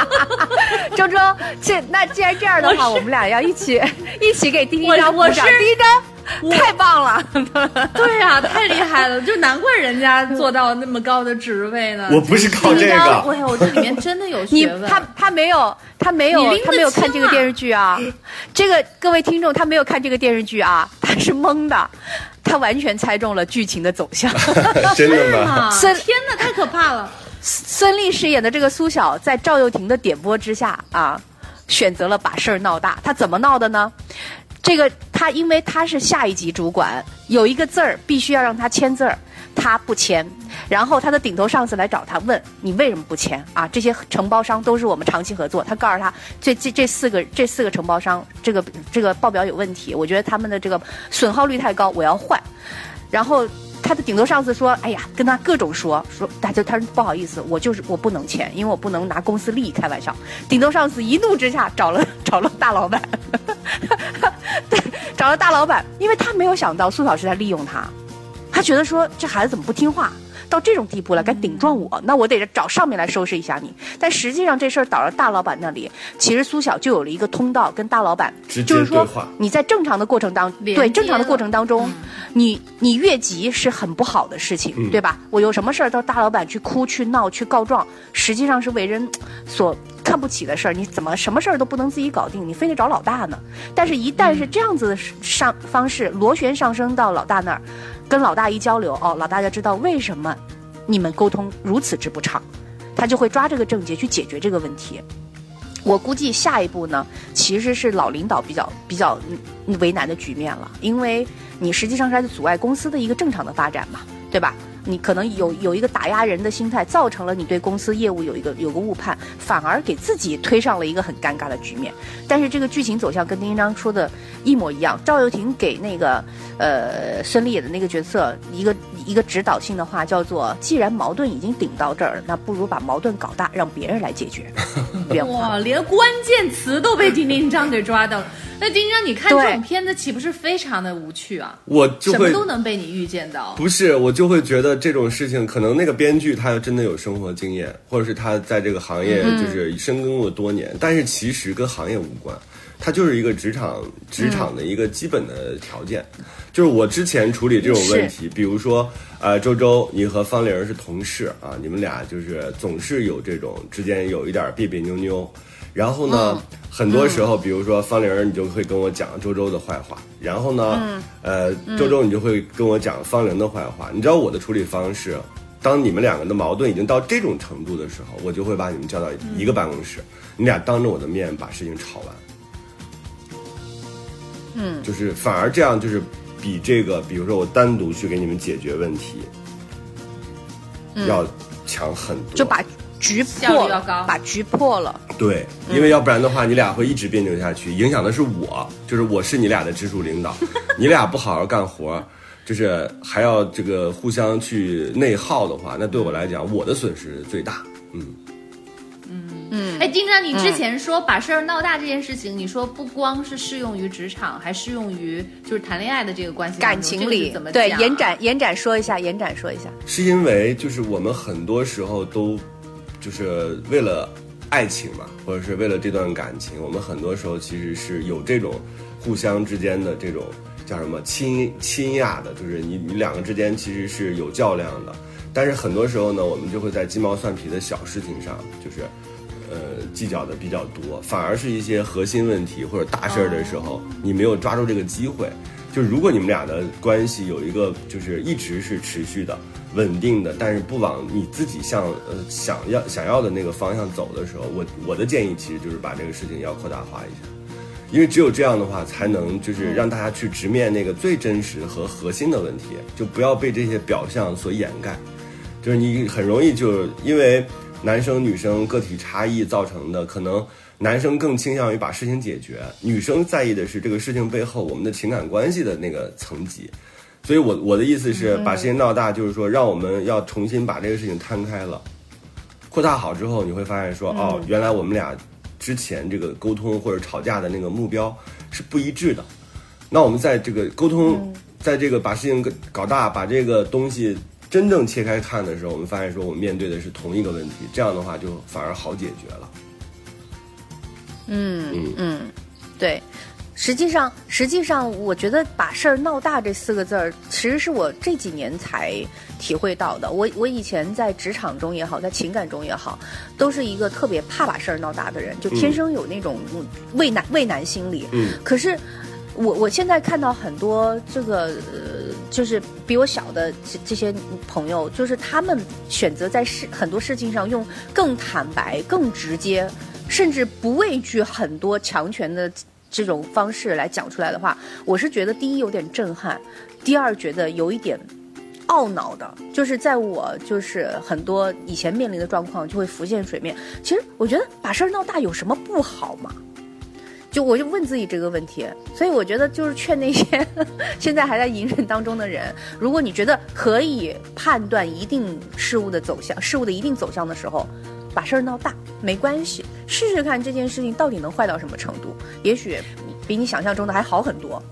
周周，这那既然这样的话，我们俩要一起 一起给丁丁我我张鼓掌。是丁丁张，太棒了！对呀、太厉害了，就难怪人家做到那么高的职位呢。我不是靠这丁章，个，哎呦，这里面真的有学问。他他没有他没有他没有看这个电视剧啊，这个各位听众他没有看这个电视剧啊，他是懵的，他完全猜中了剧情的走向。真的吗？天哪，太可怕了！孙俪饰演的这个苏晓，在赵又廷的点拨之下啊，选择了把事儿闹大。他怎么闹的呢？这个他因为他是下一级主管，有一个字儿必须要让他签字儿，他不签。然后他的顶头上司来找他问你为什么不签啊？这些承包商都是我们长期合作。他告诉他这这这四个这四个承包商这个这个报表有问题，我觉得他们的这个损耗率太高，我要换。然后他的顶头上司说：“哎呀，跟他各种说说，他就他说不好意思，我就是我不能签，因为我不能拿公司利益开玩笑。”顶头上司一怒之下找了 找了大老板，对，找了大老板，因为他没有想到苏老师在利用他，他觉得说这孩子怎么不听话。到这种地步了，敢顶撞我，那我得找上面来收拾一下你。但实际上这事儿倒了大老板那里，其实苏晓就有了一个通道跟大老板，就是说你在正常的过程当对正常的过程当中，你你越级是很不好的事情，嗯对吧？我有什么事儿到大老板去哭、去闹、去告状，实际上是为人所看不起的事儿。你怎么什么事儿都不能自己搞定，你非得找老大呢？但是，一旦是这样子的上方式螺旋上升到老大那儿，跟老大一交流，哦，老大就知道为什么你们沟通如此之不畅，他就会抓这个症结去解决这个问题。我估计下一步呢，其实是老领导比较比较为难的局面了，因为你实际上是在阻碍公司的一个正常的发展嘛，对吧？你可能有有一个打压人的心态，造成了你对公司业务有一个有个误判，反而给自己推上了一个很尴尬的局面。但是这个剧情走向跟丁一章说的一模一样，赵又廷给那个呃孙俪演的那个角色一个一个指导性的话，叫做：既然矛盾已经顶到这儿了，那不如把矛盾搞大，让别人来解决。哇，连关键词都被丁丁章给抓到了。那丁章，你看这种片子岂不是非常的无趣啊？我就会什么都能被你预见到。不是，我就会觉得这种事情，可能那个编剧他真的有生活经验，或者是他在这个行业就是深耕了多年，但是其实跟行业无关，它就是一个职场职场的一个基本的条件。就是我之前处理这种问题，比如说，呃，周周，你和方玲是同事啊，你们俩就是总是有这种之间有一点别别扭扭，然后呢，很多时候，比如说方玲儿，你就会跟我讲周周的坏话，然后呢，呃，周周你就会跟我讲方玲的坏话。你知道我的处理方式，当你们两个的矛盾已经到这种程度的时候，我就会把你们叫到一个办公室，你俩当着我的面把事情吵完。嗯，就是反而这样就是比这个，比如说我单独去给你们解决问题，要强很多。就把局破要高把局破了。对，因为要不然的话，你俩会一直别扭下去，影响的是我，就是我是你俩的直属领导，你俩不好好干活，就是还要这个互相去内耗的话，那对我来讲，我的损失最大。嗯，哎，丁章，你之前说把事儿闹大这件事情，你说不光是适用于职场，还适用于就是谈恋爱的这个关系感情里怎么，对延展延展说一下，延展说一下。是因为就是我们很多时候都就是为了爱情嘛，或者是为了这段感情，我们很多时候其实是有这种互相之间的这种叫什么亲亲亚的，就是你你两个之间其实是有较量的，但是很多时候呢，我们就会在鸡毛蒜皮的小事情上，就是呃计较的比较多，反而是一些核心问题或者大事儿的时候，你没有抓住这个机会。就如果你们俩的关系有一个就是一直是持续的、稳定的，但是不往你自己向呃想要想要的那个方向走的时候，我我的建议其实就是把这个事情要扩大化一下。因为只有这样的话，才能就是让大家去直面那个最真实和核心的问题，就不要被这些表象所掩盖。就是你很容易就因为男生女生个体差异造成的，可能男生更倾向于把事情解决，女生在意的是这个事情背后我们的情感关系的那个层级。所以我我的意思是，把事情闹大，就是说让我们要重新把这个事情摊开了，扩大好之后，你会发现说，哦，原来我们俩之前这个沟通或者吵架的那个目标是不一致的。那我们在这个沟通，在这个把事情搞大，把这个东西真正切开看的时候，我们发现说我们面对的是同一个问题，这样的话就反而好解决了。嗯嗯嗯，对。实际上，实际上，我觉得“把事儿闹大”这四个字儿，其实是我这几年才体会到的。我我以前在职场中也好，在情感中也好，都是一个特别怕把事儿闹大的人，就天生有那种嗯畏难畏难心理。嗯可是我我现在看到很多这个呃，就是比我小的这这些朋友，就是他们选择在事很多事情上用更坦白、更直接，甚至不畏惧很多强权的这种方式来讲出来的话，我是觉得第一有点震撼，第二觉得有一点。懊恼的，就是在我就是很多以前面临的状况就会浮现水面。其实我觉得把事儿闹大有什么不好嘛？就我就问自己这个问题，所以我觉得就是劝那些 现在还在隐忍当中的人，如果你觉得可以判断一定事物的走向，事物的一定走向的时候，把事儿闹大没关系，试试看这件事情到底能坏到什么程度，也许比你想象中的还好很多。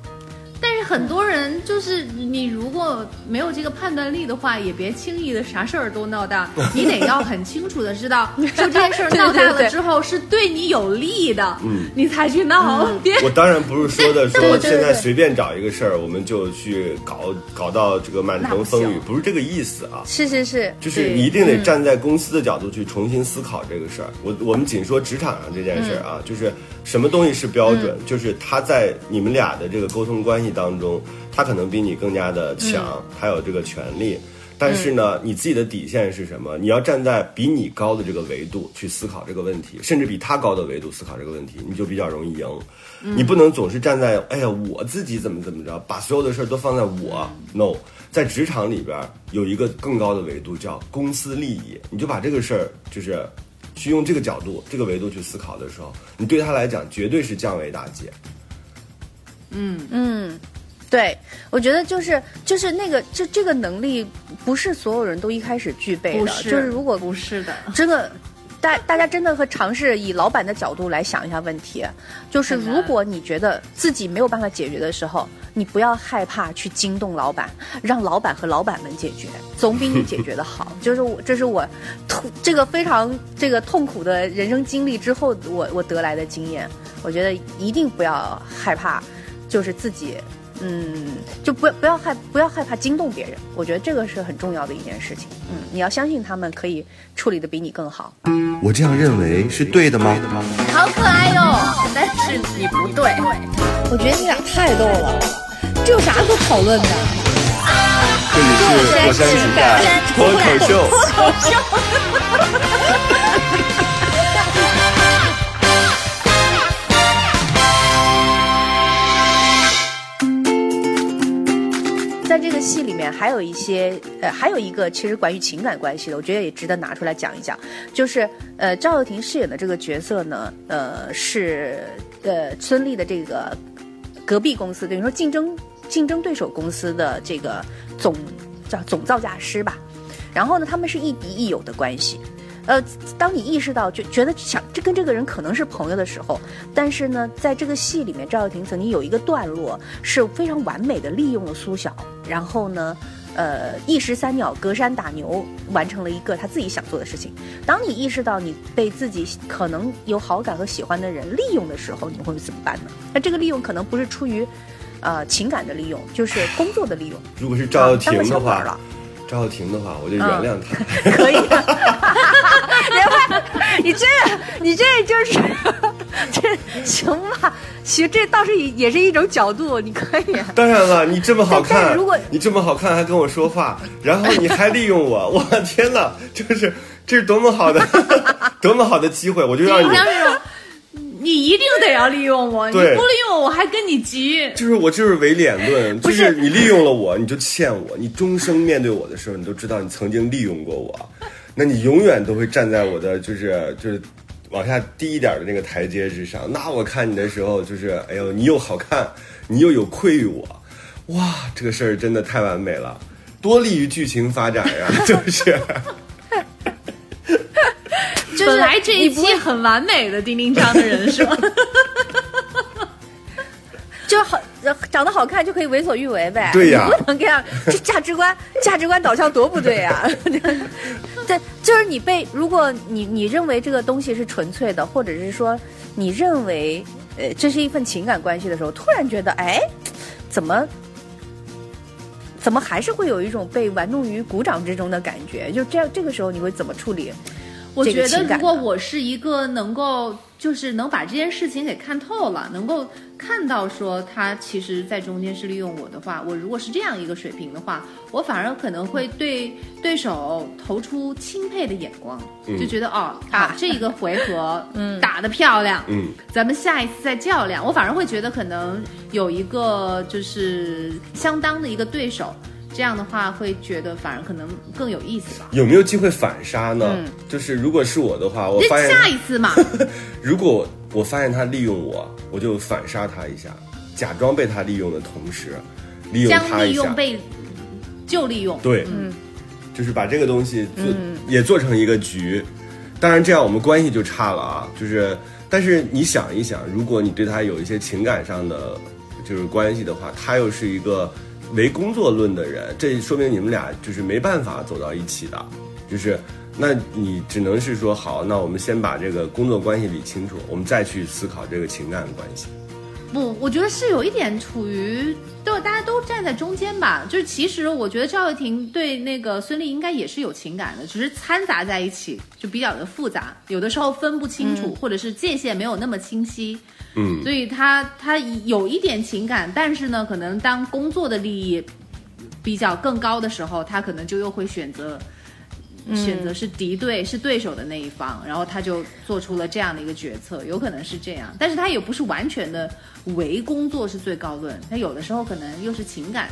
很多人就是你如果没有这个判断力的话，也别轻易的啥事儿都闹大，你得要很清楚的知道，说这件事儿 闹大了之后是对你有利的，嗯。你才去闹，别我当然不是说的说现在随便找一个事儿我们就去搞搞到这个满城风雨不是这个意思啊。是是是，就是你一定得站在公司的角度去重新思考这个事儿。我我们仅说职场上这件事儿啊，就是什么东西是标准，就是他在你们俩的这个沟通关系当中，他可能比你更加的强，他有这个权利。但是呢，你自己的底线是什么？你要站在比你高的这个维度去思考这个问题，甚至比他高的维度思考这个问题，你就比较容易赢。你不能总是站在哎呀我自己怎么怎么着，把所有的事儿都放在我。No，在职场里边儿有一个更高的维度叫公司利益，你就把这个事儿就是去用这个角度、这个维度去思考的时候，你对他来讲绝对是降维打击。嗯嗯，对，我觉得就是就是那个这这个能力不是所有人都一开始具备的，是，就是如果不是的，真的。大大家真的和尝试以老板的角度来想一下问题，就是如果你觉得自己没有办法解决的时候，你不要害怕去惊动老板，让老板和老板们解决，总比你解决的好。就是我，这是我痛这个非常这个痛苦的人生经历之后，我我得来的经验。我觉得一定不要害怕，就是自己。嗯，就不要不要害不要害怕惊动别人，我觉得这个是很重要的一件事情。嗯，你要相信他们可以处理的比你更好。我这样认为是对的吗？好可爱哟、但是你不对。我觉得你俩太逗了，这有啥可讨论的？这里是火山情感脱口秀。还有一些呃，还有一个其实关于情感关系的，我觉得也值得拿出来讲一讲。就是呃，赵又廷饰演的这个角色呢，呃，是呃孙俪的这个隔壁公司，等于说竞争竞争对手公司的这个总叫总造价师吧。然后呢，他们是亦敌亦友的关系。呃，当你意识到就觉得想这跟这个人可能是朋友的时候，但是呢，在这个戏里面，赵又廷曾经有一个段落是非常完美的利用了苏晓，然后呢，呃，一石三鸟，隔山打牛，完成了一个他自己想做的事情。当你意识到你被自己可能有好感和喜欢的人利用的时候，你会怎么办呢？那这个利用可能不是出于呃情感的利用，就是工作的利用。如果是赵又廷的话赵又廷的话，我就原谅他。可以。你这你这就是这行吧？行，这倒是也是一种角度，你可以。当然了，你这么好看你这么好看还跟我说话，然后你还利用我，我天哪，就是这是多么好的，多么好的机会，我就让你你一定得要利用我，你不利用我，我还跟你急。就是我就是唯脸论，就是你利用了我，你就欠我，你终生面对我的时候，你都知道你曾经利用过我，那你永远都会站在我的就是就是往下低一点的那个台阶之上。那我看你的时候，就是哎呦，你又好看，你又有愧于我，哇，这个事儿真的太完美了，多利于剧情发展呀，就是。就是本来这一你不会期很完美的丁丁张的人设，就好呃长得好看就可以为所欲为呗？对呀 你不能这样，这价值观价值观导向多不对呀！对，就是你被，如果你你认为这个东西是纯粹的，或者是说你认为呃，这是一份情感关系的时候，突然觉得，哎，怎么？怎么还是会有一种被玩弄于股掌之中的感觉？就这样，这个时候你会怎么处理？我觉得，如果我是一个能够，就是能把这件事情给看透了，能够看到说他其实在中间是利用我的话，我如果是这样一个水平的话，我反而可能会对对手投出钦佩的眼光，就觉得哦，啊，这一个回合，嗯，打得漂亮，嗯，咱们下一次再较量。我反而会觉得可能有一个就是相当的一个对手，这样的话会觉得反而可能更有意思吧。有没有机会反杀呢？就是如果是我的话，我发那现下一次嘛，如果我发现他利用我，我就反杀他一下，假装被他利用的同时，利用他将利一下用，被就利用。对，嗯，就是把这个东西做、也做成一个局。当然，这样我们关系就差了啊。就是，但是你想一想，如果你对他有一些情感上的就是关系的话，他又是一个唯工作论的人，这说明你们俩就是没办法走到一起的。就是，那你只能是说好，那我们先把这个工作关系理清楚，我们再去思考这个情感关系。不，我觉得是有一点处于都大家都站在中间吧。就是其实我觉得赵又廷对那个孙俪应该也是有情感的，只是掺杂在一起就比较的复杂，有的时候分不清楚，或者是界限没有那么清晰。嗯，所以他他有一点情感，但是呢，可能当工作的利益比较更高的时候，他可能就又会选择。选择是敌对、是对手的那一方，然后他就做出了这样的一个决策，有可能是这样，但是他也不是完全的唯工作是最高论，他有的时候可能又是情感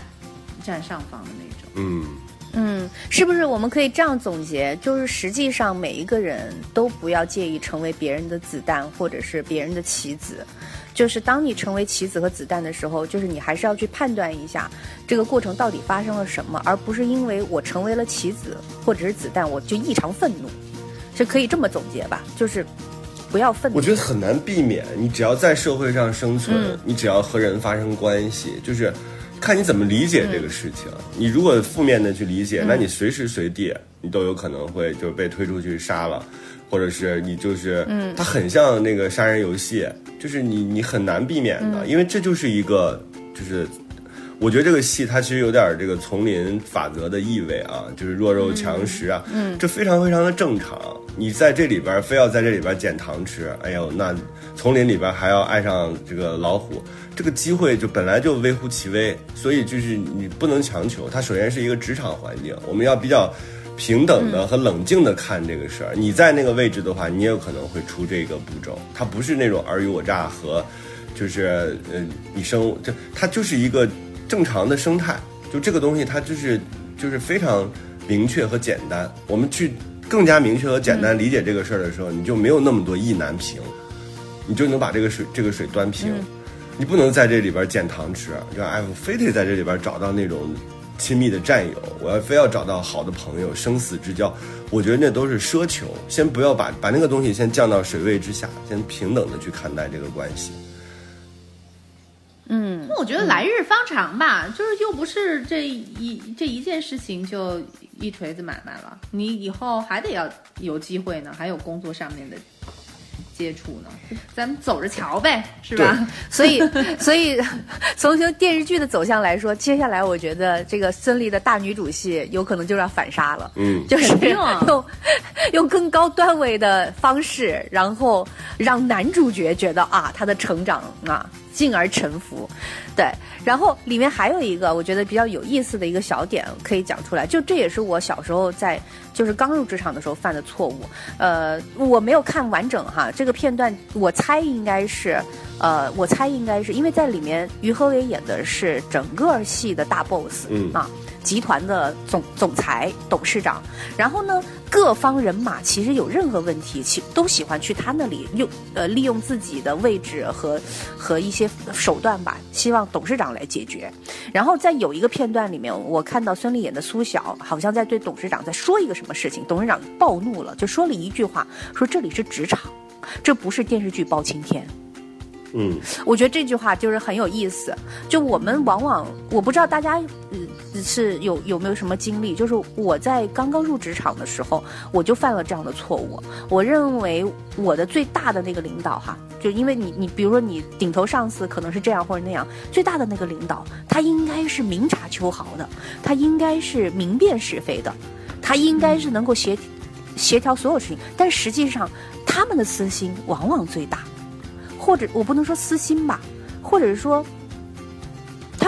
占上方的那种。嗯，嗯，是不是我们可以这样总结？就是实际上每一个人都不要介意成为别人的子弹或者是别人的棋子。就是当你成为棋子和子弹的时候，就是你还是要去判断一下这个过程到底发生了什么，而不是因为我成为了棋子或者是子弹，我就异常愤怒，是可以这么总结吧？就是不要愤怒。我觉得很难避免。你只要在社会上生存，你只要和人发生关系，就是看你怎么理解这个事情。你如果负面的去理解，那你随时随地你都有可能会就是被推出去杀了，或者是你就是，嗯，它很像那个杀人游戏，就是你你很难避免的，因为这就是一个就是。我觉得这个戏它其实有点这个丛林法则的意味啊，就是弱肉强食啊，嗯，这非常非常的正常。你在这里边非要在这里边捡糖吃，哎呦，那丛林里边还要爱上这个老虎，这个机会就本来就微乎其微，所以就是你不能强求。它首先是一个职场环境，我们要比较平等的和冷静的看这个事儿。你在那个位置的话，你也有可能会出这个步骤，它不是那种尔虞我诈和。就是呃，你生就它就是一个正常的生态，就这个东西它就是就是非常明确和简单。我们去更加明确和简单理解这个事儿的时候，你就没有那么多意难平，你就能把这个水这个水端平。你不能在这里边捡糖吃，就哎，我非得在这里边找到那种亲密的战友，我要非要找到好的朋友，生死之交。我觉得那都是奢求，先不要把把那个东西先降到水位之下，先平等的去看待这个关系。那我觉得来日方长吧，就是又不是这一这一件事情就一锤子买卖了，你以后还得要有机会呢，还有工作上面的接触呢，咱们走着瞧呗，是吧？所以，所以 从从电视剧的走向来说，接下来我觉得这个孙俪的大女主戏有可能就要反杀了。嗯，就是用用更高段位的方式，然后让男主角觉得啊，他的成长啊，进而臣服。对，然后里面还有一个我觉得比较有意思的一个小点可以讲出来，就这也是我小时候在就是刚入职场的时候犯的错误。呃，我没有看完整哈，这个片段我猜应该是，呃，我猜应该是因为在里面于和伟演的是整个戏的大 boss，嗯啊。集团的总总裁、董事长，然后呢，各方人马其实有任何问题，其都喜欢去他那里用呃利用自己的位置和和一些手段吧，希望董事长来解决。然后在有一个片段里面，我看到孙俪演的苏晓好像在对董事长在说一个什么事情，董事长暴怒了，就说了一句话，说这里是职场，这不是电视剧包青天。嗯，我觉得这句话就是很有意思。就我们往往，我不知道大家，呃，是有有没有什么经历？就是我在刚刚入职场的时候，我就犯了这样的错误。我认为我的最大的那个领导哈，就因为你你比如说你顶头上司可能是这样或者那样，最大的那个领导他应该是明察秋毫的，他应该是明辨是非的，他应该是能够协协调所有事情。但实际上他们的私心往往最大，或者我不能说私心吧，或者是说。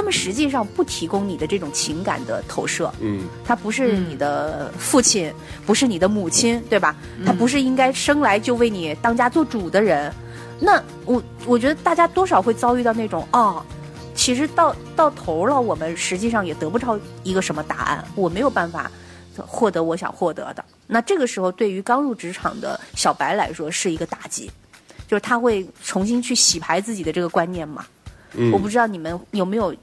他们实际上不提供你的这种情感的投射，嗯，他不是你的父亲，不是你的母亲，对吧？他不是应该生来就为你当家做主的人。那我我觉得大家多少会遭遇到那种哦，其实到到头了，我们实际上也得不着一个什么答案，我没有办法获得我想获得的。那这个时候，对于刚入职场的小白来说，是一个打击，就是他会重新去洗牌自己的这个观念嘛。嗯我不知道你们有没有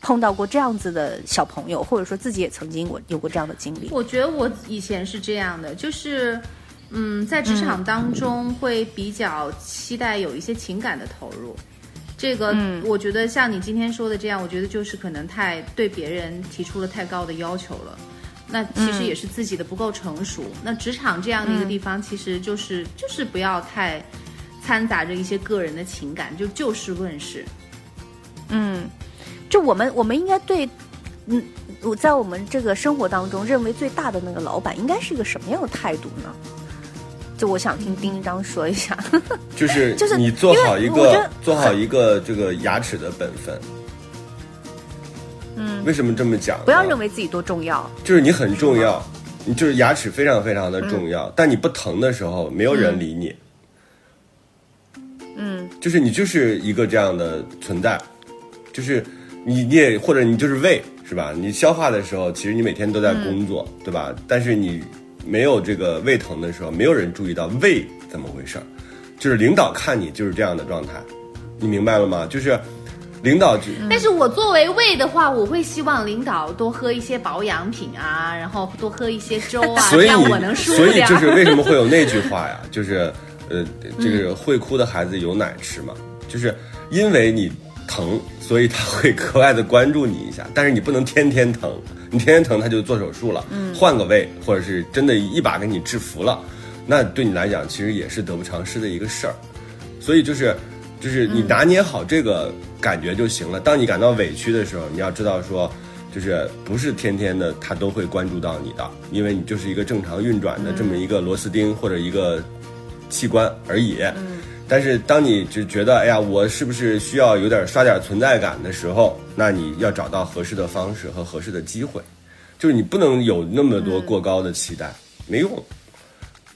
碰到过这样子的小朋友，或者说自己也曾经我有过这样的经历。我觉得我以前是这样的，就是，嗯，在职场当中会比较期待有一些情感的投入。这个，我觉得像你今天说的这样，我觉得就是可能太对别人提出了太高的要求了。那其实也是自己的不够成熟。那职场这样的一个地方，其实就是就是不要太掺杂着一些个人的情感，就就事论事。嗯，就我们我们应该对，嗯，我在我们这个生活当中认为最大的那个老板应该是一个什么样的态度呢？就我想听丁一章说一下。就是 就是你做好一个做好一个这个牙齿的本分。嗯，为什么这么讲？不要认为自己多重要。就是你很重要，你就是牙齿非常非常的重要，但你不疼的时候，没有人理你。嗯就是你就是一个这样的存在，就是你你也或者你就是胃是吧？你消化的时候，其实你每天都在工作，对吧？但是你没有这个胃疼的时候，没有人注意到胃怎么回事儿，就是领导看你就是这样的状态，你明白了吗？就是领导就但是我作为胃的话，我会希望领导多喝一些保养品啊，然后多喝一些粥啊，所以我能舒服所以。就是为什么会有那句话呀？就是呃，这个会哭的孩子有奶吃嘛，就是因为你疼，所以他会格外的关注你一下。但是你不能天天疼，你天天疼他就做手术了，换个胃，或者是真的一把给你制服了，那对你来讲其实也是得不偿失的一个事儿。所以就是就是你拿捏好这个感觉就行了。当你感到委屈的时候，你要知道说，就是不是天天的他都会关注到你的，因为你就是一个正常运转的这么一个螺丝钉或者一个器官而已。但是当你就觉得哎呀，我是不是需要有点刷点存在感的时候，那你要找到合适的方式和合适的机会，就是你不能有那么多过高的期待，没用。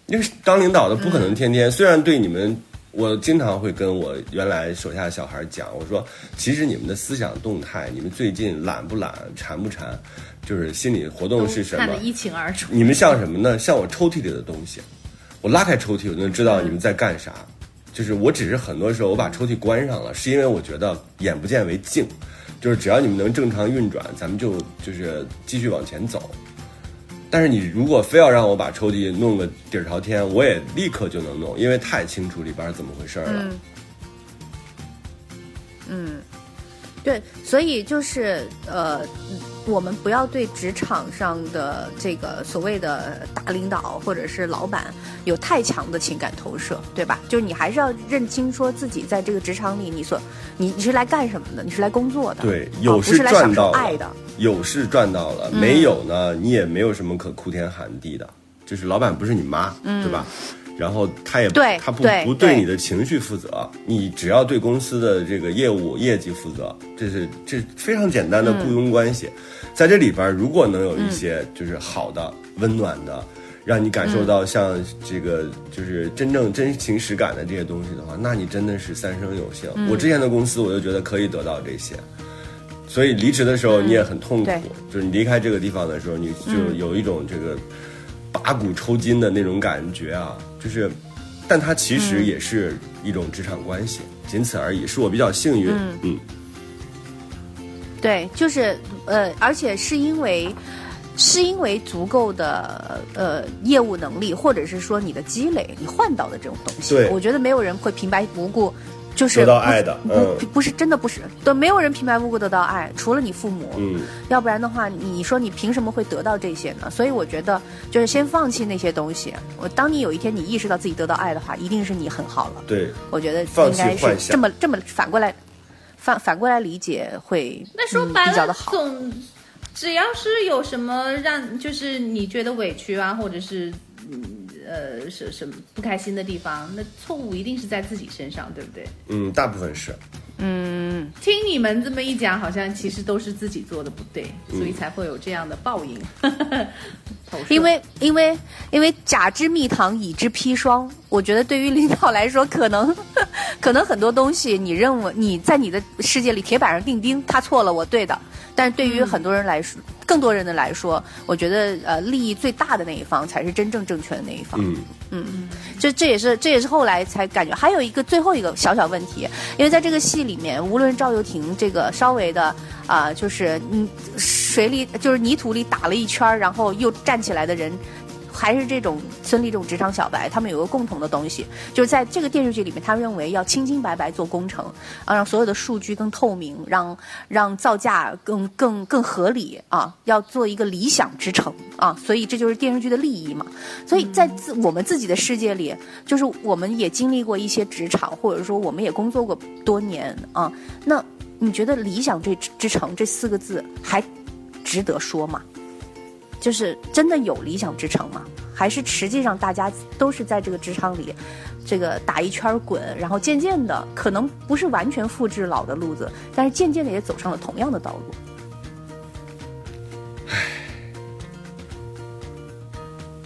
因为当领导的不可能天天，虽然对你们，我经常会跟我原来手下的小孩讲，我说，其实你们的思想动态，你们最近懒不懒，馋不馋，就是心理活动是什么看得？一清二楚。你们像什么呢？像我抽屉里的东西，我拉开抽屉，我就能知道你们在干啥。就是我只是很多时候我把抽屉关上了，是因为我觉得眼不见为净，就是只要你们能正常运转，咱们就就是继续往前走。但是你如果非要让我把抽屉弄个底儿朝天，我也立刻就能弄，因为太清楚里边儿怎么回事儿了。嗯，对，所以就是呃，我们不要对职场上的这个所谓的大领导或者是老板有太强的情感投射，对吧？就是你还是要认清说自己在这个职场里，你所你你是来干什么的？你是来工作的，对，啊有不是赚到爱的。有是赚到了，没有呢，你也没有什么可哭天喊地的。就是老板不是你妈，对吧？然后他也对他不对不对对你的情绪负责，你只要对公司的这个业务业绩负责，这是这是非常简单的雇佣关系。在这里边儿，如果能有一些就是好的、温暖的，让你感受到像这个就是真正真情实感的这些东西的话，那你真的是三生有幸。我之前的公司，我就觉得可以得到这些。所以离职的时候你也很痛苦，对就是你离开这个地方的时候，你就有一种这个拔骨抽筋的那种感觉啊，就是，但它其实也是一种职场关系，仅此而已。是我比较幸运，嗯对，就是呃，而且是因为是因为足够的呃业务能力，或者是说你的积累，你换到的这种东西。对我觉得没有人会平白无故就是得到爱的不嗯不不是真的不是，都没有人平白无故得到爱，除了你父母。嗯，要不然的话，你说你凭什么会得到这些呢？所以我觉得，就是先放弃那些东西。我当你有一天你意识到自己得到爱的话，一定是你很好了。对，我觉得应该是这么这么反过来，反反过来理解会嗯那说白了，比较的好。总只要是有什么让，就是你觉得委屈啊，或者是嗯呃什什么不开心的地方，那错误一定是在自己身上，对不对？嗯，大部分是。嗯听你们这么一讲，好像其实都是自己做的不对，嗯所以才会有这样的报应。因为因为因为甲之蜜糖，乙之砒霜。我觉得对于领导来说，可能 可能很多东西，你认为你在你的世界里铁板上钉钉，他错了，我对的。但是对于很多人来说，更多人的来说，我觉得呃，利益最大的那一方才是真正正确的那一方。嗯嗯，这这也是这也是后来才感觉，还有一个最后一个小小问题，因为在这个戏里面，无论赵又廷这个稍微的啊、就是嗯水里就是泥土里打了一圈，然后又站起来的人。还是这种孙俪这种职场小白，他们有个共同的东西，就是在这个电视剧里面，他认为要清清白白做工程，啊，让所有的数据更透明，让让造价更更更合理啊，要做一个理想之城啊，所以这就是电视剧的利益嘛。所以在自我们自己的世界里，就是我们也经历过一些职场，或者说我们也工作过多年啊。那你觉得“理想这之城”这四个字还值得说吗？就是真的有理想之城吗？还是实际上大家都是在这个职场里，这个打一圈滚，然后渐渐的可能不是完全复制老的路子，但是渐渐的也走上了同样的道路。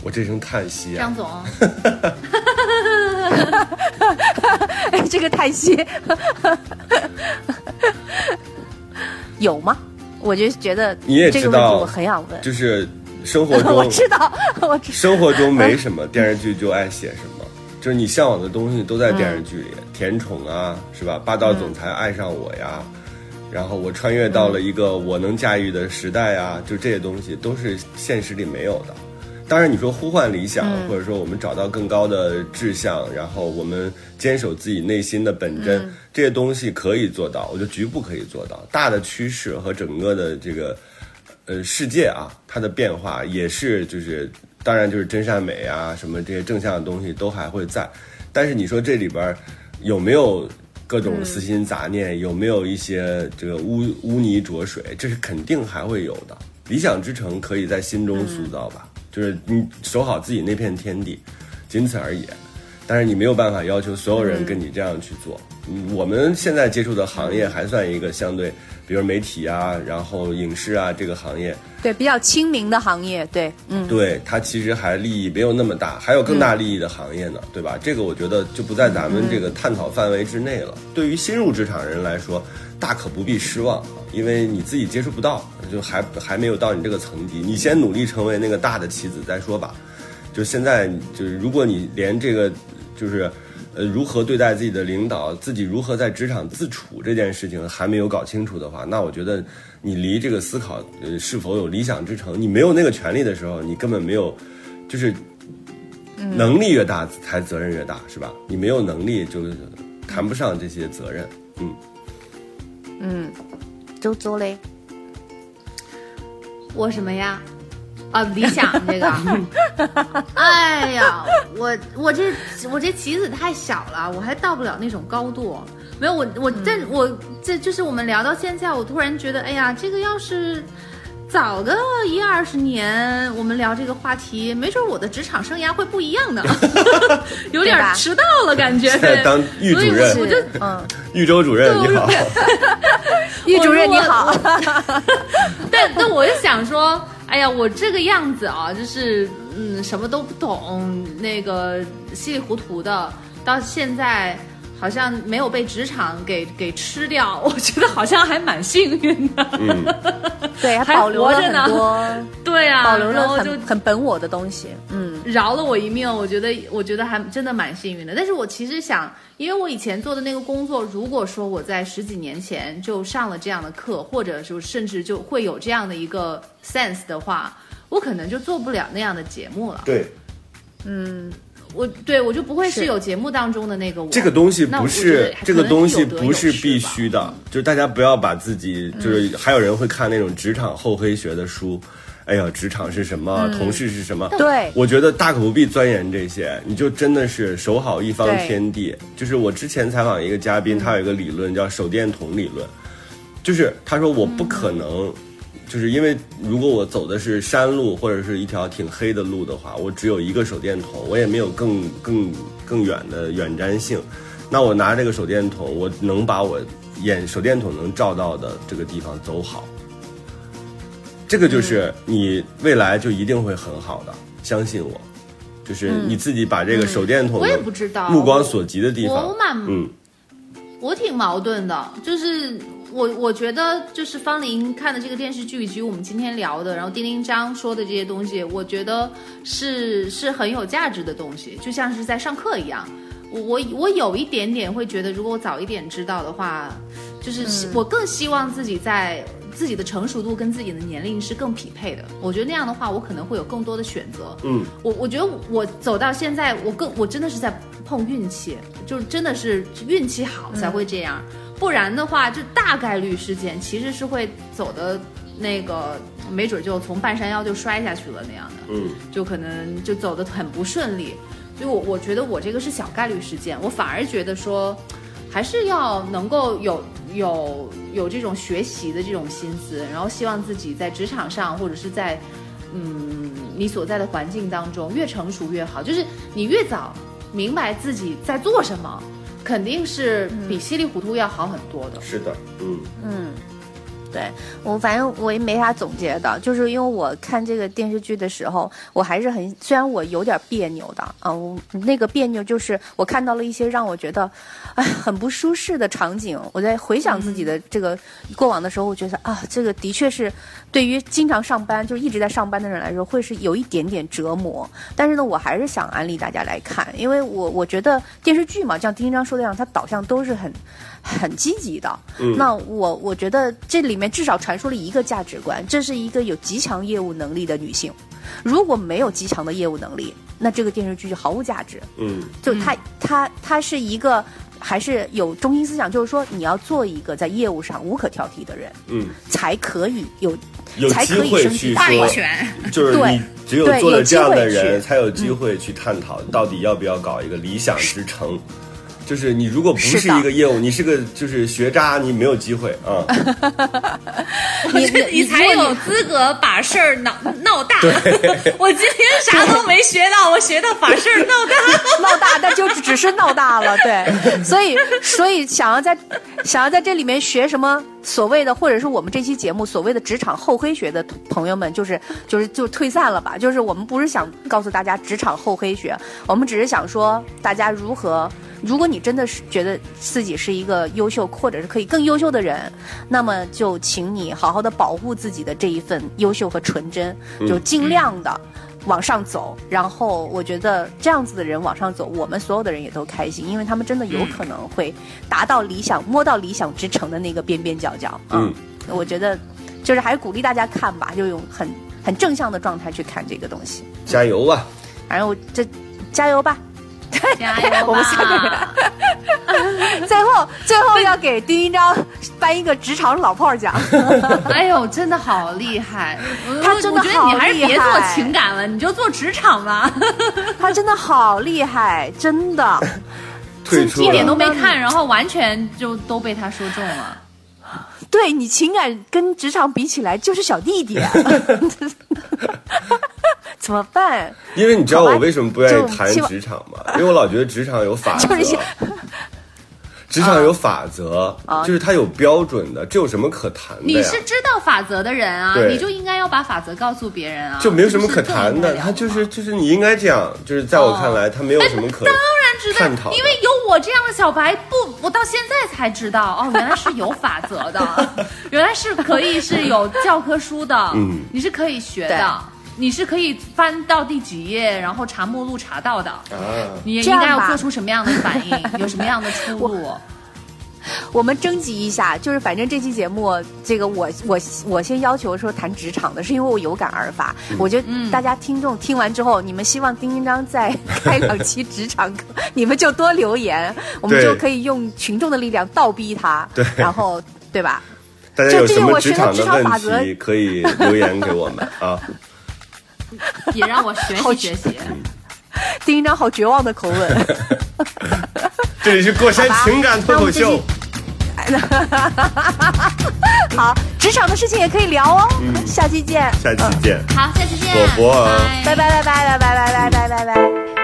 我这声叹息啊张，总，哎，这个叹息 有吗？我就觉得你也这个问题知道我很想问。就是生活 中我中知道，我知生活中没什么，电视剧就爱写什么，就是你向往的东西都在电视剧里，甜宠啊，是吧？霸道总裁爱上我呀，然后我穿越到了一个我能驾驭的时代啊，就这些东西都是现实里没有的。当然，你说呼唤理想，或者说我们找到更高的志向，然后我们坚守自己内心的本真，这些东西可以做到。我觉得局部可以做到，大的趋势和整个的这个呃世界啊，它的变化也是就是，当然就是真善美啊，什么这些正向的东西都还会在。但是你说这里边有没有各种私心杂念，有没有一些这个污污泥浊水？这是肯定还会有的。理想之城可以在心中塑造吧，就是你守好自己那片天地，仅此而已。但是你没有办法要求所有人跟你这样去做。嗯，我们现在接触的行业还算一个相对，比如媒体啊，然后影视啊这个行业，对比较亲民的行业，对，嗯，对它其实还利益没有那么大，还有更大利益的行业呢，对吧？这个我觉得就不在咱们这个探讨范围之内了。对于新入职场人来说，大可不必失望啊，因为你自己接触不到，就还还没有到你这个层级，你先努力成为那个大的棋子再说吧。就现在，就是如果你连这个就是。呃，如何对待自己的领导，自己如何在职场自处这件事情还没有搞清楚的话，那我觉得你离这个思考呃是否有理想之城，你没有那个权利的时候，你根本没有，就是能力越大才责任越大，是吧？你没有能力就谈不上这些责任。嗯，周周嘞，我什么呀？啊，理想这个，哎呀，我我这我这棋子太小了，我还到不了那种高度。没有我我但我这就是我们聊到现在，我突然觉得，哎呀，这个要是早个一二十年，我们聊这个话题，没准我的职场生涯会不一样呢，有点迟到了感觉。现在当玉主所以我任我就嗯，玉州主任你好，玉主任你好，但但我就想说，哎呀，我这个样子啊，就是嗯，什么都不懂，那个稀里糊涂的，到现在好像没有被职场给给吃掉，我觉得好像还蛮幸运的。嗯，对，还还保留着呢很多，对啊，保留了然后就很很本我的东西，嗯，饶了我一命，我觉得我觉得还真的蛮幸运的。但是我其实想，因为我以前做的那个工作，如果说我在十几年前就上了这样的课，或者就甚至就会有这样的一个 sense 的话，我可能就做不了那样的节目了。对，我对我就不会是有节目当中的那个我。这个东西不是这个东西不是必须的，就是大家不要把自己就是还有人会看那种职场厚黑学的书。哎呀，职场是什么？同事是什么？对我觉得大可不必钻研这些，你就真的是守好一方天地。就是我之前采访一个嘉宾，他有一个理论叫手电筒理论，就是他说我不可能，就是因为如果我走的是山路或者是一条挺黑的路的话，我只有一个手电筒，我也没有更更更远的远瞻性。那我拿这个手电筒，我能把我眼手电筒能照到的这个地方走好。这个就是你未来就一定会很好的，相信我。就是你自己把这个手电筒我也不知道目光所及的地方我，蛮嗯，我挺矛盾的，就是我我觉得就是方林看的这个电视剧以及我们今天聊的，然后丁丁章说的这些东西，我觉得是是很有价值的东西，就像是在上课一样。我我我有一点点会觉得，如果我早一点知道的话，就是、我更希望自己在自己的成熟度跟自己的年龄是更匹配的。我觉得那样的话，我可能会有更多的选择。嗯，我我觉得我走到现在，我更我真的是在碰运气，就是真的是运气好才会这样，不然的话，就大概率事件其实是会走的那个，没准就从半山腰就摔下去了那样的，嗯，就可能就走得很不顺利。所以我我觉得我这个是小概率事件，我反而觉得说，还是要能够有有有这种学习的这种心思，然后希望自己在职场上或者是在嗯你所在的环境当中越成熟越好，就是你越早明白自己在做什么，肯定是比稀里糊涂要好很多的。是的，嗯，嗯，对我反正我也没啥总结的，就是因为我看这个电视剧的时候，我还是很虽然我有点别扭的啊，我那个别扭就是我看到了一些让我觉得哎很不舒适的场景，我在回想自己的这个过往的时候，我觉得啊，这个的确是对于经常上班就一直在上班的人来说，会是有一点点折磨。但是呢，我还是想安利大家来看，因为我我觉得电视剧嘛，像丁一章说的那样，它导向都是很很积极的。嗯那我我觉得这里面至少传输了一个价值观，这是一个有极强业务能力的女性。如果没有极强的业务能力，那这个电视剧就毫无价值。嗯，就她她她是一个还是有中心思想，就是说你要做一个在业务上无可挑剔的人，嗯，才可以有有机才可以会去升级话语，权，就是对你只有做了这样的人，去才有机会去探讨到底要不要搞一个理想之城。就是你如果不是一个业务，你是个就是学渣，你没有机会啊。你你才有资格把事儿闹 闹大。我今天啥都没学到，我学到把事儿闹大。闹大，那就只是闹大了，对。所以，所以想要在想要在这里面学什么所谓的，或者是我们这期节目所谓的职场厚黑学的朋友们，就是就是就退散了吧。就是我们不是想告诉大家职场厚黑学，我们只是想说大家如何。如果你真的是觉得自己是一个优秀，或者是可以更优秀的人，那么就请你好好的保护自己的这一份优秀和纯真，就尽量的往上走。然后我觉得这样子的人往上走，我们所有的人也都开心，因为他们真的有可能会达到理想，摸到理想之城的那个边边角角。嗯，我觉得就是还是鼓励大家看吧，就用很很正向的状态去看这个东西。加油吧！反正我这加油吧。加油吧！我们三个人 最后，最后要给丁一章颁一个职场老炮儿奖。哎呦，真的好厉害！他真的我觉得你还是别做好厉害情感了，你就做职场吧。他真的好厉害，真的。退出一点，都没看，然后完全就都被他说中了。对你情感跟职场比起来就是小弟弟，怎么办？因为你知道我为什么不愿意谈职场吗？因为我老觉得职场有法则。就是，职场有法则，啊就是它有标准的，这有什么可谈的？你是知道法则的人啊，你就应该要把法则告诉别人啊，就没有什么可谈的，他就是就是你应该这样，就是在我看来，他没有什么可当然知道探讨，因为有我这样的小白，不，我到现在才知道，哦，原来是有法则的，原来是可以是有教科书的，嗯。你是可以学的，你是可以翻到第几页，然后查目录查到的，啊。你应该要做出什么样的反应，有什么样的出路。我们征集一下，就是反正这期节目，这个我我我先要求说谈职场的，是因为我有感而发。我觉得大家听众听完之后，你们希望丁丁张再开两期职场课，你们就多留言，我们就可以用群众的力量倒逼他。对然后对吧？大家有什么这这个我学的职职场的场法则问题可以留言给我们啊。也让我学习学习。丁丁张好绝望的口吻。这里是过山情感脱口秀，好，职场的事情也可以聊哦。下期见，下期见。好，下期见，果果拜拜拜拜拜拜拜拜拜拜拜拜。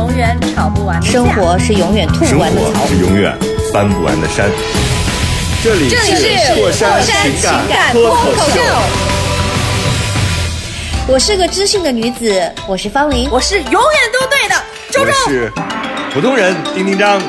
永远吵不完的架。生活是永远吐生不完的草活。是永远翻不完的山。这里是过山情情感脱口秀，我是个知性的女子，我是方玲。我是永远都对的周我周。是普通人丁丁张。